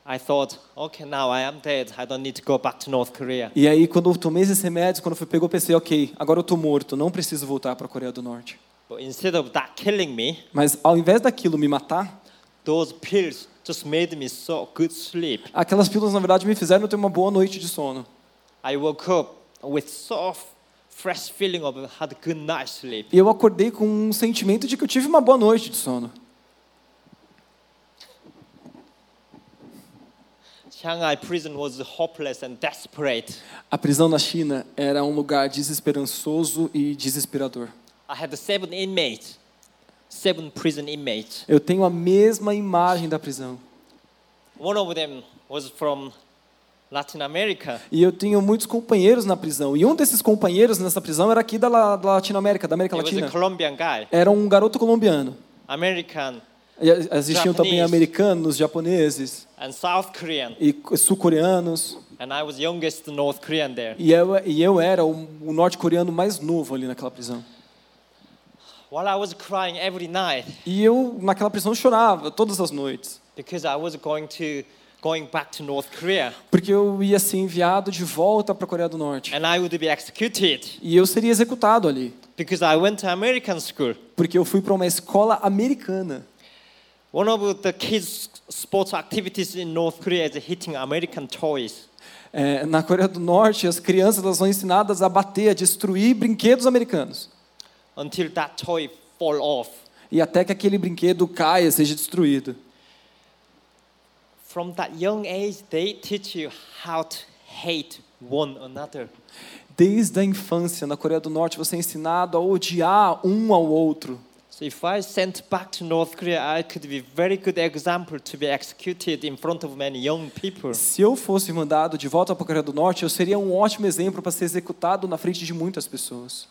Speaker 1: I thought, okay, now I am dead. I don't need to go back to North Korea.
Speaker 2: E aí, quando eu tomei esses remédios, quando eu fui pego, eu pensei, ok, agora eu tô morto, não preciso voltar para a Coreia do Norte.
Speaker 1: But instead of that killing me,
Speaker 2: Mas ao invés daquilo me matar,
Speaker 1: those pills just made me so good sleep.
Speaker 2: aquelas pílulas na verdade me fizeram ter uma boa noite de sono.
Speaker 1: I woke up with so fresh feeling of had a good night's sleep.
Speaker 2: E eu acordei com um sentimento de que eu tive uma boa noite de sono.
Speaker 1: Shanghai prison was hopeless and desperate.
Speaker 2: A prisão na China era um lugar desesperançoso e desesperador.
Speaker 1: I had seven inmates, seven prison inmates.
Speaker 2: Eu tenho a mesma imagem da prisão.
Speaker 1: One of them was from Latin America.
Speaker 2: E eu tenho muitos companheiros na prisão. E um desses companheiros nessa prisão era aqui da, La- da Latinoamérica, da América
Speaker 1: He was a
Speaker 2: Latina.
Speaker 1: Colombian guy,
Speaker 2: Era um garoto colombiano.
Speaker 1: American
Speaker 2: E existiam também
Speaker 1: Japanese.
Speaker 2: americanos, japoneses
Speaker 1: and South Korean,
Speaker 2: e sul-coreanos.
Speaker 1: and I was youngest North Korean there.
Speaker 2: E eu, e eu era o, o norte-coreano mais novo ali naquela prisão.
Speaker 1: While I was crying every night
Speaker 2: E eu, naquela prisão, chorava todas as noites.
Speaker 1: because I was going to going back to North Korea
Speaker 2: Porque eu ia ser enviado de volta para a Coreia do Norte.
Speaker 1: and I would be executed
Speaker 2: E eu seria executado ali.
Speaker 1: because I went to American school.
Speaker 2: Porque eu fui para uma escola americana.
Speaker 1: One of the kids' sports activities in North Korea is hitting American toys.
Speaker 2: É, na Coreia do Norte, as crianças elas são ensinadas a bater, a destruir brinquedos americanos.
Speaker 1: Until that toy fall off.
Speaker 2: E até que aquele brinquedo caia, seja destruído.
Speaker 1: From that young age, they teach you how to hate one another.
Speaker 2: Desde a infância, na Coreia do Norte, você é ensinado a odiar um ao outro.
Speaker 1: So if I sent back to North Korea, I could be very good example to be executed in front of many young people.
Speaker 2: Se eu fosse mandado de volta para a Coreia do Norte, eu seria um ótimo exemplo para ser executado na frente de muitas pessoas.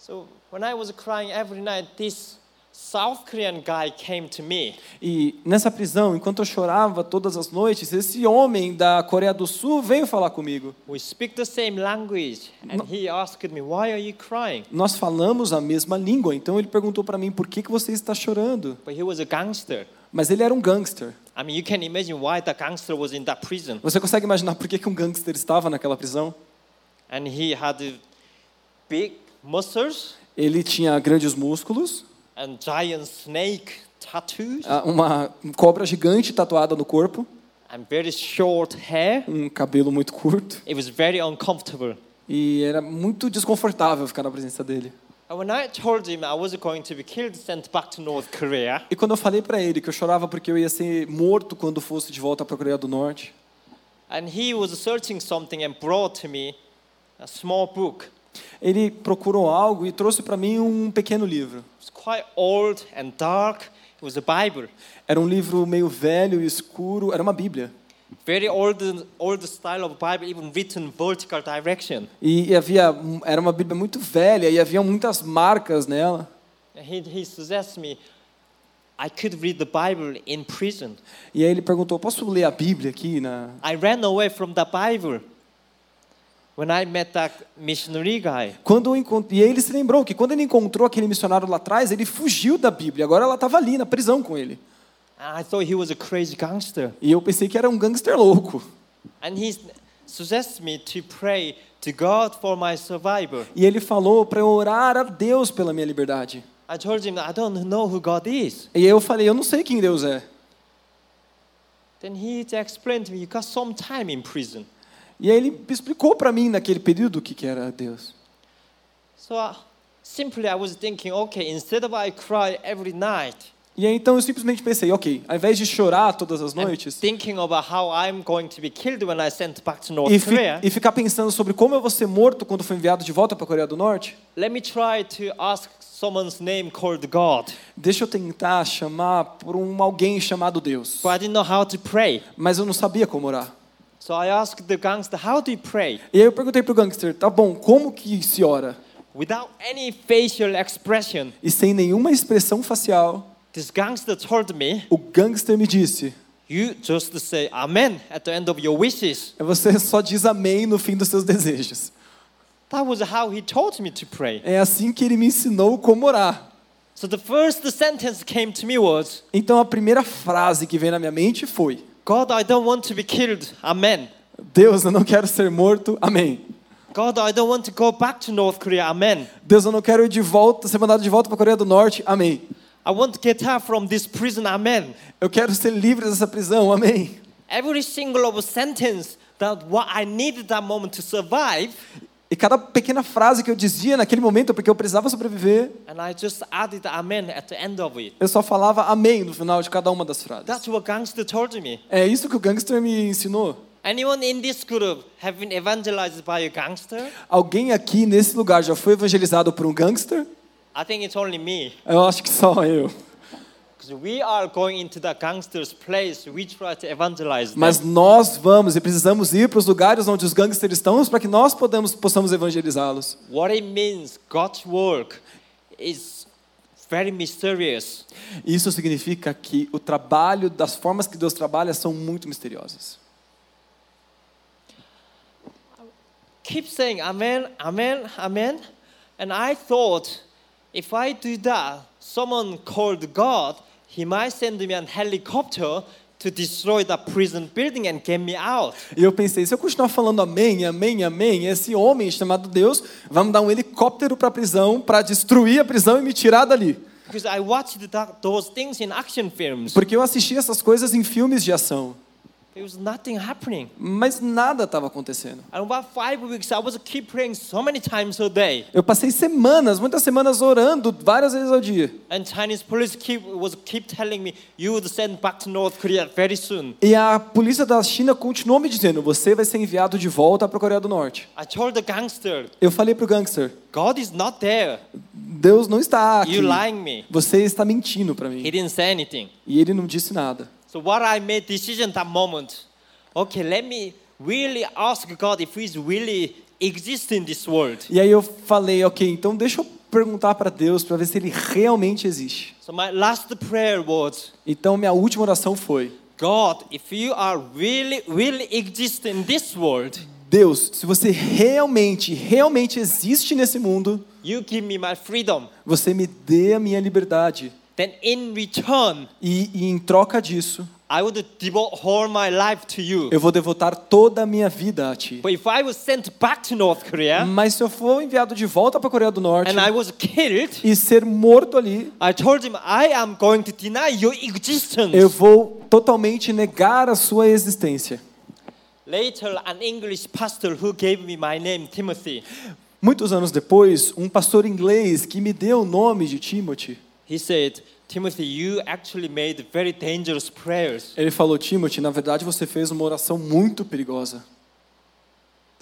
Speaker 1: So when I was crying every night, this South Korean guy came to me.
Speaker 2: E nessa prisão, enquanto eu chorava todas as noites, esse homem da Coreia do Sul veio falar comigo.
Speaker 1: We speak the same language, and he asked me, "Why are you crying?"
Speaker 2: Nós falamos a mesma língua, então ele perguntou para mim por que, que você está chorando.
Speaker 1: But he was a gangster.
Speaker 2: Mas ele era um gangster.
Speaker 1: I mean, you can imagine why the gangster was in that prison.
Speaker 2: Você consegue imaginar por que, que um gangster estava naquela prisão?
Speaker 1: And he had big muscles
Speaker 2: Ele tinha grandes músculos,
Speaker 1: and giant snake tattoos
Speaker 2: ah, uma cobra gigante tatuada no corpo,
Speaker 1: and very short hair.
Speaker 2: um cabelo muito curto.
Speaker 1: It was very uncomfortable.
Speaker 2: E era muito desconfortável ficar na presença dele.
Speaker 1: And when I told him I was going to be killed, sent back to North Korea,
Speaker 2: E quando eu falei pra ele que eu chorava porque eu ia ser morto quando fosse de volta para a Coreia do Norte,
Speaker 1: and he was searching something and brought me a small book.
Speaker 2: Ele procurou algo e trouxe para mim um pequeno livro.
Speaker 1: It was quite old and dark. It was a Bible,
Speaker 2: Era um livro meio velho e escuro, era uma Bíblia.
Speaker 1: very old, old style of Bible, even written vertical direction.
Speaker 2: E havia era uma Bíblia muito velha e havia muitas marcas nela.
Speaker 1: He, he suggested me I could read the Bible in prison.
Speaker 2: E aí ele perguntou: "Posso ler a Bíblia aqui na
Speaker 1: I ran away from the Bible when I met that missionary guy.
Speaker 2: Quando eu encont... E ele se lembrou que quando ele encontrou aquele missionário lá atrás, ele fugiu da Bíblia. Agora ela estava ali na prisão com ele.
Speaker 1: And I thought he was a crazy gangster.
Speaker 2: E eu pensei que era um gangster louco.
Speaker 1: And he suggested me to pray to God for my survival.
Speaker 2: E ele falou para eu orar a Deus pela minha liberdade.
Speaker 1: I told him I don't know who God is.
Speaker 2: E eu falei: "Eu não sei quem Deus é".
Speaker 1: Then he explained to me, you got some time in prison.
Speaker 2: E aí ele explicou para mim naquele período o que que era Deus.
Speaker 1: So uh, simply I was thinking, okay, instead of I cry every night,
Speaker 2: E aí então eu simplesmente pensei, ok, ao invés de chorar todas as noites e, fi- e ficar pensando sobre como eu vou ser morto quando for enviado de volta para a Coreia do Norte,
Speaker 1: let me try to ask someone's name called God.
Speaker 2: deixa eu tentar chamar por um alguém chamado Deus.
Speaker 1: But I didn't know how to pray.
Speaker 2: Mas eu não sabia como orar.
Speaker 1: So I asked the gangster, how do you pray?
Speaker 2: E aí eu perguntei pro gangster, tá bom, como que se ora?
Speaker 1: Without any facial expression,
Speaker 2: E sem nenhuma expressão facial,
Speaker 1: this gangster told me,
Speaker 2: o gangster me disse,
Speaker 1: you just say amen at the end of your wishes.
Speaker 2: "É você só diz amém no fim dos seus desejos.
Speaker 1: That was how he taught me to pray.
Speaker 2: É assim que ele me ensinou como orar.
Speaker 1: So the first sentence came to me was,
Speaker 2: Então a primeira frase que veio na minha mente foi:
Speaker 1: God, I don't want to be killed. Amen.
Speaker 2: Deus, eu não quero ser morto. Amém.
Speaker 1: God, I don't want to go back to North Korea. Amen.
Speaker 2: Deus, eu não quero ir de volta, ser mandado de volta para a Coreia do Norte. Amém.
Speaker 1: I want to get out from this prison. Amen.
Speaker 2: Eu quero ser livre dessa prisão. Amém.
Speaker 1: Every single of sentence that what I needed that moment to survive,
Speaker 2: E cada pequena frase que eu dizia naquele momento, porque eu precisava sobreviver,
Speaker 1: and I just added amen at the end of it.
Speaker 2: eu só falava amém no final de cada uma das frases.
Speaker 1: That's what gangster told me.
Speaker 2: É isso que o gangster me ensinou.
Speaker 1: Anyone in this group have been evangelized by a gangster?
Speaker 2: Alguém aqui nesse lugar já foi evangelizado por um gangster? Eu acho que só eu. Mas nós vamos e precisamos ir para os lugares onde os gangsters estão para que nós podemos, possamos evangelizá-los.
Speaker 1: What it means, God's work, is very mysterious.
Speaker 2: Isso significa que o trabalho, das formas que Deus trabalha, são muito misteriosas.
Speaker 1: Keep saying amen, amen, amen. And I thought, if I do that, someone called God, he might send me a helicopter to destroy the prison building and get me out.
Speaker 2: E eu pensei, se eu continuar falando amém, amém, amém, esse homem chamado Deus vai me dar um helicóptero para a prisão, para destruir a prisão e me tirar dali.
Speaker 1: Because I watched that, those things in action films.
Speaker 2: Porque eu assisti essas coisas em filmes de ação,
Speaker 1: There was nothing happening.
Speaker 2: mas nada estava acontecendo.
Speaker 1: And about five weeks, I was keep praying so many times a day.
Speaker 2: Eu passei semanas, muitas semanas orando, várias vezes ao dia.
Speaker 1: And Chinese police keep was keep telling me you would send back to North Korea very soon.
Speaker 2: E a polícia da China continuou me dizendo: você vai ser enviado de volta para a Coreia do Norte.
Speaker 1: I told the gangster,
Speaker 2: Eu falei pro gangster:
Speaker 1: God is not there.
Speaker 2: Deus não está aqui.
Speaker 1: You lying me.
Speaker 2: Você está mentindo para
Speaker 1: He
Speaker 2: mim.
Speaker 1: didn't say anything.
Speaker 2: E ele não disse nada.
Speaker 1: So what I made decision that moment, okay, let me really ask God if He's really exist in this world.
Speaker 2: E aí eu falei: ok, então deixa eu perguntar para Deus para ver se ele realmente existe.
Speaker 1: So my last prayer was,
Speaker 2: Então minha última oração foi:
Speaker 1: God, if you are really, really exist in this world,
Speaker 2: Deus, se você realmente, realmente existe nesse mundo,
Speaker 1: you give me my freedom.
Speaker 2: você me dê a minha liberdade.
Speaker 1: Then in return,
Speaker 2: E, e em troca disso,
Speaker 1: I would devote all my life to you.
Speaker 2: eu vou devotar toda a minha vida a ti.
Speaker 1: But if I was sent back to North Korea
Speaker 2: Mas se eu for enviado de volta para a Coreia do Norte
Speaker 1: and I was killed,
Speaker 2: e ser morto ali,
Speaker 1: I told him I am going to deny your existence.
Speaker 2: eu vou totalmente negar a sua existência.
Speaker 1: Later, an English pastor who gave me my name, Timothy,
Speaker 2: Muitos anos depois, um pastor inglês que me deu o nome de Timothy,
Speaker 1: he said, Timothy, you actually made very dangerous prayers.
Speaker 2: ele falou: Timothy, na verdade você fez uma oração muito perigosa.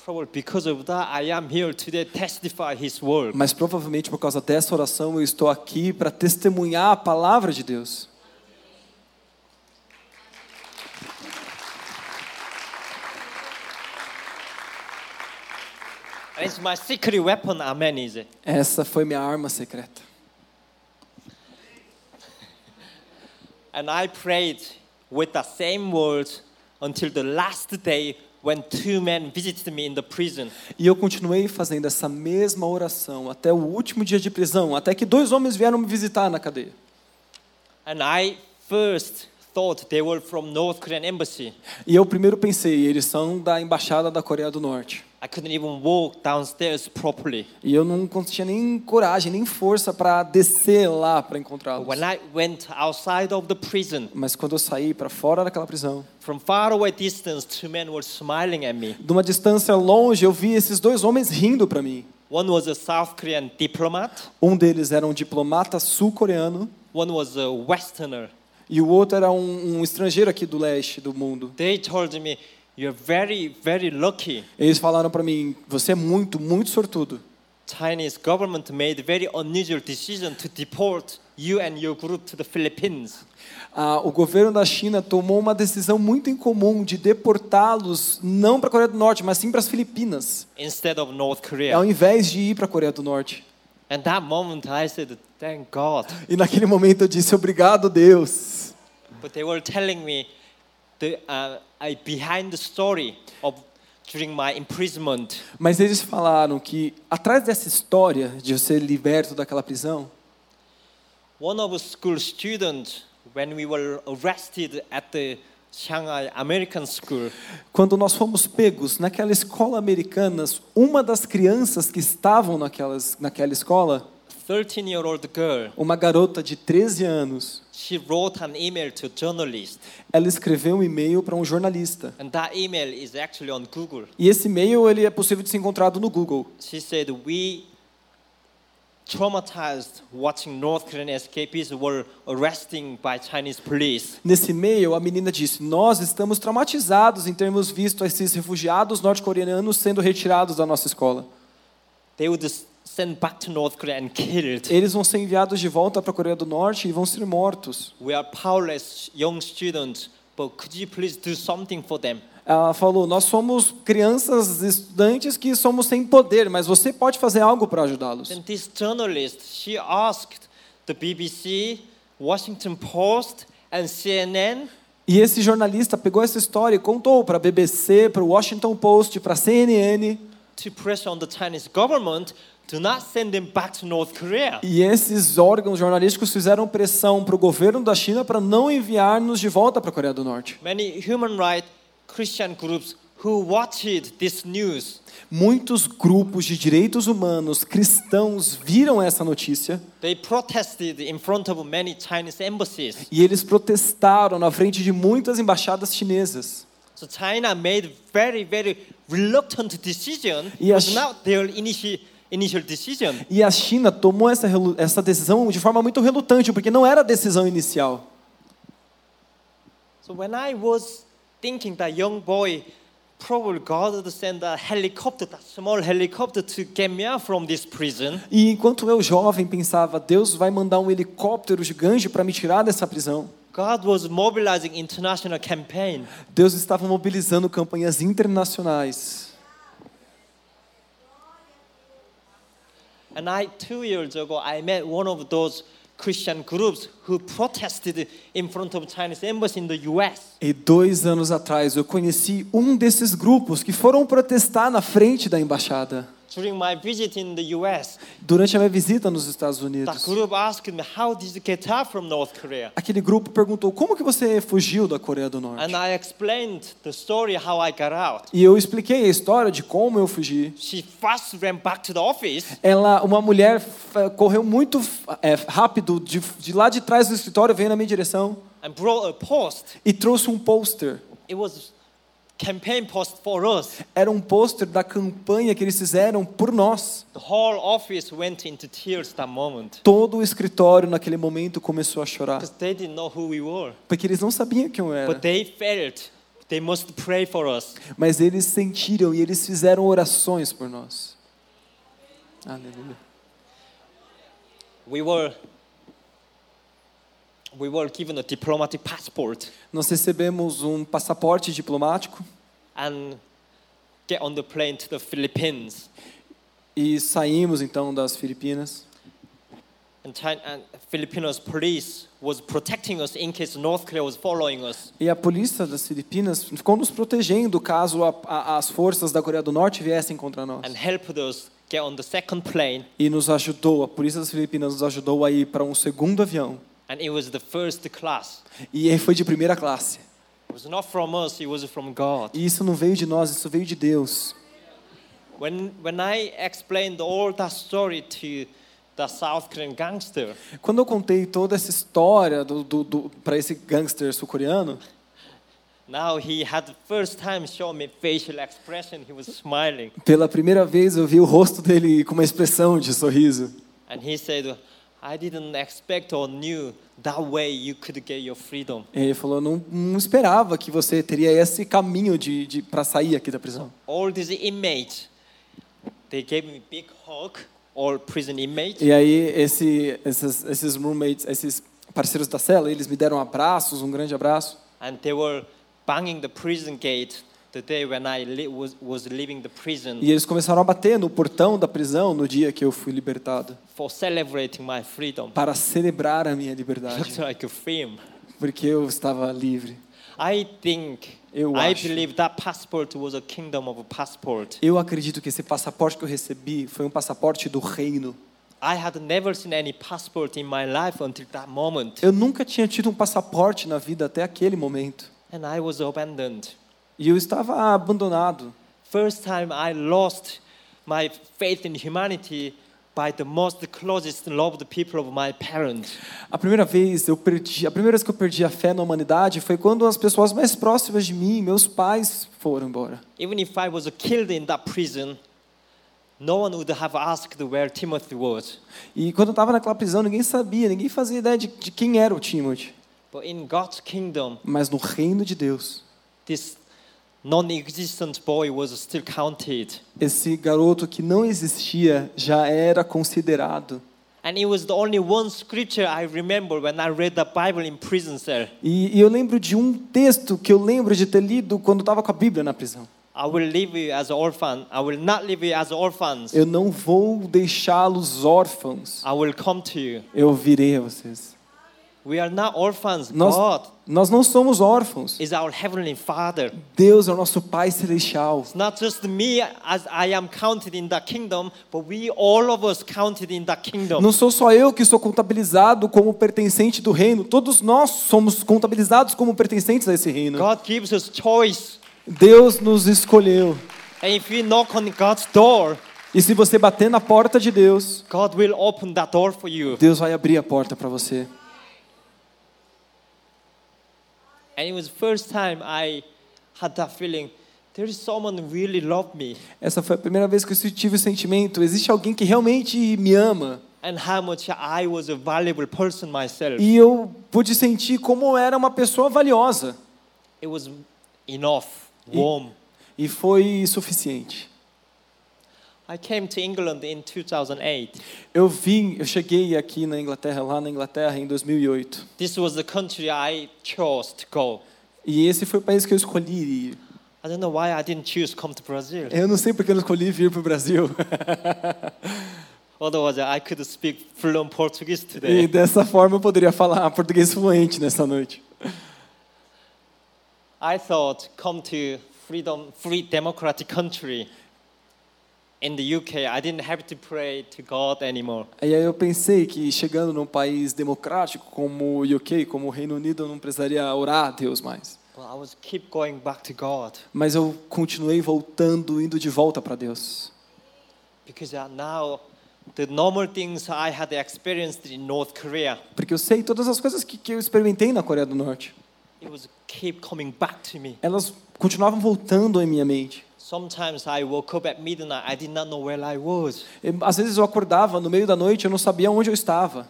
Speaker 1: Probably because of that, I am here today to testify his word.
Speaker 2: Mas provavelmente por causa dessa oração eu estou aqui para testemunhar a palavra de Deus.
Speaker 1: And it's my secret weapon, amen, is it?
Speaker 2: Essa foi minha arma secreta.
Speaker 1: And I prayed with the same words until the last day when two men visited me in the prison.
Speaker 2: E eu continuei fazendo essa mesma oração até o último dia de prisão, até que dois homens vieram me visitar na cadeia.
Speaker 1: And I first thought they were from North Korean embassy.
Speaker 2: E eu primeiro pensei, eles são da embaixada da Coreia do Norte.
Speaker 1: I couldn't even walk downstairs properly.
Speaker 2: E eu não tinha nem coragem, nem força para descer lá para encontrá-los.
Speaker 1: When I went outside of the prison,
Speaker 2: Mas quando eu saí para fora daquela prisão,
Speaker 1: from far away distance, two men were smiling at me.
Speaker 2: de uma distância longe, eu vi esses dois homens rindo para mim.
Speaker 1: One was a South Korean diplomat,
Speaker 2: Um deles era um diplomata sul-coreano
Speaker 1: one was a Westerner.
Speaker 2: e o outro era um, um estrangeiro aqui do leste do mundo.
Speaker 1: They told me, You're very, very lucky.
Speaker 2: Eles falaram para mim: "Você é muito, muito sortudo.
Speaker 1: Chinese government made very unusual decision to deport you and your group to the Philippines.
Speaker 2: Ah, o governo da China tomou uma decisão muito incomum de deportá-los não para a Coreia do Norte, mas sim para as Filipinas,
Speaker 1: instead of North
Speaker 2: ao
Speaker 1: Korea.
Speaker 2: invés de ir para a Coreia do Norte.
Speaker 1: And that moment I said, thank God.
Speaker 2: E naquele momento eu disse: "Obrigado, Deus."
Speaker 1: But they were telling me the uh, I, behind the story of during my imprisonment.
Speaker 2: Mas eles falaram que atrás dessa história de eu ser liberto daquela prisão,
Speaker 1: One of the school students, when we were arrested at the Shanghai American School,
Speaker 2: quando nós fomos pegos naquela escola americana, uma das crianças que estavam naquelas, naquela escola,
Speaker 1: 13-year-old girl,
Speaker 2: uma garota de 13 anos,
Speaker 1: she wrote an email to a journalist,
Speaker 2: ela escreveu um e-mail para um jornalista.
Speaker 1: and that email is actually on Google.
Speaker 2: E esse e-mail ele é possível de ser encontrado no Google.
Speaker 1: She said, We traumatized watching North Korean escapees were arresting by Chinese police.
Speaker 2: Nesse e-mail, a menina disse: Nós estamos traumatizados em termos visto esses refugiados norte-coreanos sendo retirados da nossa escola.
Speaker 1: They would s- send back to North Korea and killed.
Speaker 2: Eles vão ser enviados de volta para a Coreia do Norte e vão ser mortos.
Speaker 1: We are powerless young students, but could you please do something for them?
Speaker 2: Ela falou: Nós somos crianças, estudantes que somos sem poder, mas você pode fazer algo para ajudá-los.
Speaker 1: Then this journalist, she asked the BBC, Washington Post, and CNN
Speaker 2: E esse jornalista pegou essa história e contou para a BBC, para o Washington Post, para a CNN.
Speaker 1: to pressure on the Chinese government to not send them back to North Korea.
Speaker 2: E esses órgãos jornalísticos fizeram pressão para o governo da China para não enviar-nos de volta para a Coreia do Norte.
Speaker 1: Many human rights Christian groups who watched this news,
Speaker 2: Muitos grupos de direitos humanos cristãos viram essa notícia
Speaker 1: they protested in front of many Chinese embassies.
Speaker 2: e eles protestaram na frente de muitas embaixadas chinesas.
Speaker 1: So China made very, very reluctant decision.
Speaker 2: E a
Speaker 1: not their initial, initial decision.
Speaker 2: E a China tomou essa, essa decisão de forma muito relutante, porque não era a decisão inicial.
Speaker 1: So when I was thinking that young boy, probably God would send a helicopter, that small helicopter, to get me out from this prison.
Speaker 2: E enquanto eu jovem pensava, Deus vai mandar um helicóptero gigante para me tirar dessa prisão.
Speaker 1: God was mobilizing international campaign.
Speaker 2: Deus estava mobilizando campanhas internacionais.
Speaker 1: And I, two years ago, I met one of those Christian groups who protested in front of Chinese embassy in the U.S.
Speaker 2: E dois anos atrás eu conheci um desses grupos que foram protestar na frente da embaixada.
Speaker 1: During my visit in the US,
Speaker 2: Durante a minha visita nos Estados
Speaker 1: that
Speaker 2: Unidos,
Speaker 1: group asked me, How did you get out from North Korea?
Speaker 2: aquele grupo perguntou: Como que você fugiu da Coreia do Norte?
Speaker 1: And I explained the story how I got out.
Speaker 2: E eu expliquei a história de como eu fugi.
Speaker 1: She first ran back to the office
Speaker 2: Ela, uma mulher correu muito é, rápido de, de lá de trás do escritório, veio na minha direção
Speaker 1: and brought a post.
Speaker 2: e trouxe um pôster.
Speaker 1: It was campaign post for us.
Speaker 2: Era um pôster da campanha que eles fizeram por nós.
Speaker 1: The whole office went into tears that moment
Speaker 2: Todo o escritório naquele momento começou a chorar,
Speaker 1: because they didn't know who we were.
Speaker 2: porque eles não sabiam quem eu era.
Speaker 1: But they felt they must pray for us.
Speaker 2: Mas eles sentiram e eles fizeram orações por nós. Aleluia.
Speaker 1: We were we were given a diplomatic passport
Speaker 2: Nós recebemos um passaporte diplomático
Speaker 1: and get on the plane to the Philippines.
Speaker 2: e saímos então das Filipinas.
Speaker 1: And, China, and Filipinos police was protecting us in case North Korea was following us.
Speaker 2: E a polícia das Filipinas ficou nos protegendo caso a, a, as forças da Coreia do Norte viessem contra nós.
Speaker 1: and helped us get on the second plane.
Speaker 2: E nos ajudou, a polícia das Filipinas nos ajudou a ir para um segundo avião.
Speaker 1: And it was the first class.
Speaker 2: E aí foi de primeira classe.
Speaker 1: It was not from us, it was from God.
Speaker 2: E isso não veio de nós, isso veio de Deus.
Speaker 1: When, when I explained all that story to the South Korean gangster,
Speaker 2: Quando eu contei toda essa história do, do, do, para esse gangster sul-coreano,
Speaker 1: now he had the first time show me facial expression, he was smiling.
Speaker 2: pela primeira vez eu vi o rosto dele com uma expressão de sorriso.
Speaker 1: And he said, I didn't expect or knew that way you could get your freedom.
Speaker 2: Ele falou: não, não esperava que você teria esse caminho de, de para sair aqui da prisão.
Speaker 1: All these inmates, they gave me big hug, all prison inmates.
Speaker 2: E aí esse, esses, esses roommates, esses parceiros da cela, eles me deram abraços, um grande abraço.
Speaker 1: And they were banging the prison gate the day when I li- was, was leaving the prison
Speaker 2: E eles começaram a bater no portão da prisão no dia que eu fui libertado,
Speaker 1: for celebrating my freedom.
Speaker 2: para celebrar a minha liberdade,
Speaker 1: like a film.
Speaker 2: porque eu estava livre.
Speaker 1: I think,
Speaker 2: Eu
Speaker 1: I
Speaker 2: acho.
Speaker 1: believe that passport was a kingdom of a passport.
Speaker 2: Eu acredito que esse passaporte que eu recebi foi um passaporte do reino.
Speaker 1: I had never seen any passport in my life until that moment.
Speaker 2: Eu nunca tinha tido um passaporte na vida até aquele momento.
Speaker 1: And I was abandoned.
Speaker 2: E eu estava abandonado.
Speaker 1: First time I lost my faith in humanity by the most closest loved people of my parents.
Speaker 2: A primeira vez eu perdi, a primeira vez que eu perdi a fé na humanidade foi quando as pessoas mais próximas de mim, meus pais, foram embora.
Speaker 1: Even if I was killed in that prison, no one would have asked where Timothy was.
Speaker 2: E quando eu estava naquela prisão, ninguém sabia, ninguém fazia ideia de, de quem era o Timothy.
Speaker 1: But in God's kingdom,
Speaker 2: Mas no reino de Deus,
Speaker 1: this non-existent boy was still counted.
Speaker 2: esse garoto que não existia já era considerado.
Speaker 1: And it was the only one scripture I remember when I read the Bible in prison cell.
Speaker 2: E, e eu lembro de um texto que eu lembro de ter lido quando estava com a Bíblia na prisão.
Speaker 1: I will leave you as orphan. I will not leave you as orphans.
Speaker 2: Eu não vou deixá-los órfãos.
Speaker 1: I will come to you.
Speaker 2: Eu virei a vocês.
Speaker 1: We are not orphans.
Speaker 2: Nós,
Speaker 1: God
Speaker 2: nós não somos órfãos.
Speaker 1: is our heavenly Father.
Speaker 2: Deus é o nosso Pai Celestial.
Speaker 1: It's not just me as I am counted in the kingdom, but we all of us counted in the kingdom.
Speaker 2: Não sou só eu que sou contabilizado como pertencente do reino. Todos nós somos contabilizados como pertencentes a esse reino.
Speaker 1: God gives us choice.
Speaker 2: Deus nos escolheu.
Speaker 1: And if we knock on God's door,
Speaker 2: E se você bater na porta de Deus,
Speaker 1: God will open that door for you.
Speaker 2: Deus vai abrir a porta para você.
Speaker 1: And it was the first time I had that feeling there is someone really loved me
Speaker 2: Essa foi a primeira vez que eu tive o sentimento: existe alguém que realmente me ama.
Speaker 1: and how much I was a valuable person myself.
Speaker 2: E eu pude sentir como eu era uma pessoa valiosa.
Speaker 1: It was enough,
Speaker 2: E-
Speaker 1: warm.
Speaker 2: E foi suficiente.
Speaker 1: I came to England in 2008.
Speaker 2: Eu vim, eu cheguei aqui na Inglaterra, lá na Inglaterra em 2008.
Speaker 1: This was the country I chose to go.
Speaker 2: E esse foi o país que eu escolhi ir.
Speaker 1: I don't know why I didn't choose come to Brazil.
Speaker 2: Eu não sei porque eu não escolhi vir para o Brasil.
Speaker 1: Otherwise, I could speak fluent Portuguese
Speaker 2: E
Speaker 1: today.
Speaker 2: dessa forma eu poderia falar português fluente nessa noite.
Speaker 1: I thought come to freedom, free democratic country. In the UK, I didn't have to pray to God anymore.
Speaker 2: E aí eu pensei que chegando num país democrático como o UK, como o Reino Unido, eu não precisaria orar a Deus mais.
Speaker 1: But I was keep going back to God
Speaker 2: Mas eu continuei voltando, indo de volta para Deus.
Speaker 1: because uh, now the normal things I had experienced in North Korea,
Speaker 2: Porque eu sei todas as coisas que, que eu experimentei na Coreia do Norte.
Speaker 1: it was keep coming back to me.
Speaker 2: Elas continuavam voltando em minha mente.
Speaker 1: Sometimes I woke up at midnight, I did not know where I was.
Speaker 2: Às vezes eu acordava no meio da noite, eu não sabia onde eu estava.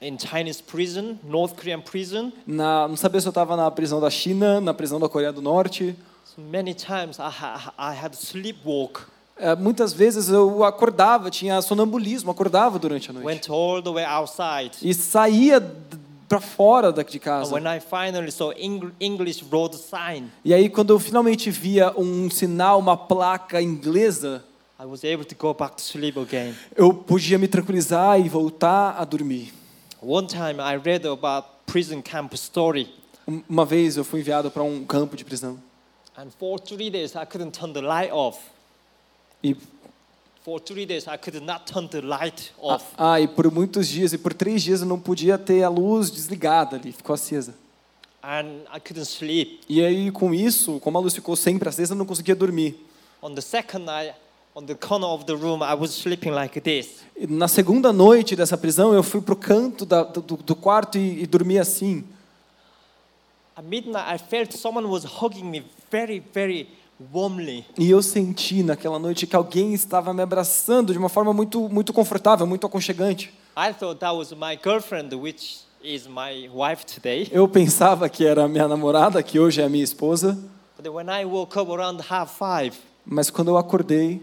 Speaker 1: In Chinese prison, North Korean prison,
Speaker 2: Na, não sabia se eu estava na prisão da China, na prisão da Coreia do Norte.
Speaker 1: so many times I, ha- I had sleepwalk.
Speaker 2: É, muitas vezes eu acordava, tinha sonambulismo, acordava durante a noite.
Speaker 1: went all the way outside.
Speaker 2: E saía para fora daqui de casa.
Speaker 1: when I finally saw Eng- English road sign,
Speaker 2: E aí quando eu finalmente via um sinal, uma placa inglesa,
Speaker 1: I was able to go back to sleep again.
Speaker 2: eu podia me tranquilizar e voltar a dormir.
Speaker 1: One time I read about prison camp story,
Speaker 2: Um- Uma vez eu fui enviado para um campo de prisão.
Speaker 1: and for three days I couldn't turn the light off.
Speaker 2: E, ah,
Speaker 1: off.
Speaker 2: ah, e por muitos dias, e por três dias eu não podia ter a luz desligada ali, ficou acesa.
Speaker 1: And I couldn't sleep.
Speaker 2: E aí com isso, como a luz ficou sempre acesa, eu não conseguia dormir.
Speaker 1: On the second night, on the corner of the room, I was sleeping like this.
Speaker 2: Na segunda noite dessa prisão, eu fui pro canto da- do, do quarto e, e dormi assim.
Speaker 1: At midnight, I felt someone was hugging me very, very warmly.
Speaker 2: E eu senti naquela noite que alguém estava me abraçando de uma forma muito, muito confortável, muito aconchegante.
Speaker 1: I thought that was my girlfriend, which is my wife today.
Speaker 2: Eu pensava que era a minha namorada, que hoje é a minha esposa,
Speaker 1: But when I woke up around half five,
Speaker 2: mas quando eu acordei,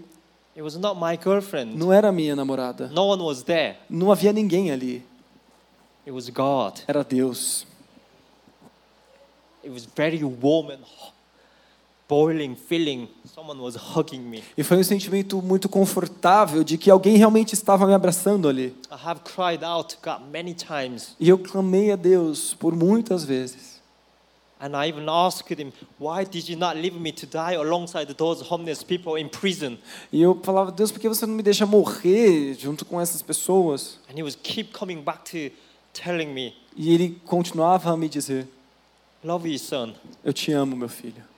Speaker 1: it was not my girlfriend.
Speaker 2: não era a minha namorada.
Speaker 1: No one was there.
Speaker 2: Não havia ninguém ali.
Speaker 1: It was God.
Speaker 2: Era Deus.
Speaker 1: It was very warm and boiling feeling. Someone was hugging me.
Speaker 2: E foi um sentimento muito confortável de que alguém realmente estava me abraçando ali.
Speaker 1: I have cried out to God many times.
Speaker 2: E eu clamei a Deus por muitas vezes.
Speaker 1: And I even asked him, Why did you not leave me to die alongside those homeless people in prison?
Speaker 2: E eu falava, Deus, por que você não me deixa morrer junto com essas pessoas?
Speaker 1: And he was keep coming back to telling me,
Speaker 2: E ele continuava a me dizer,
Speaker 1: Love you, son.
Speaker 2: eu te amo, meu filho.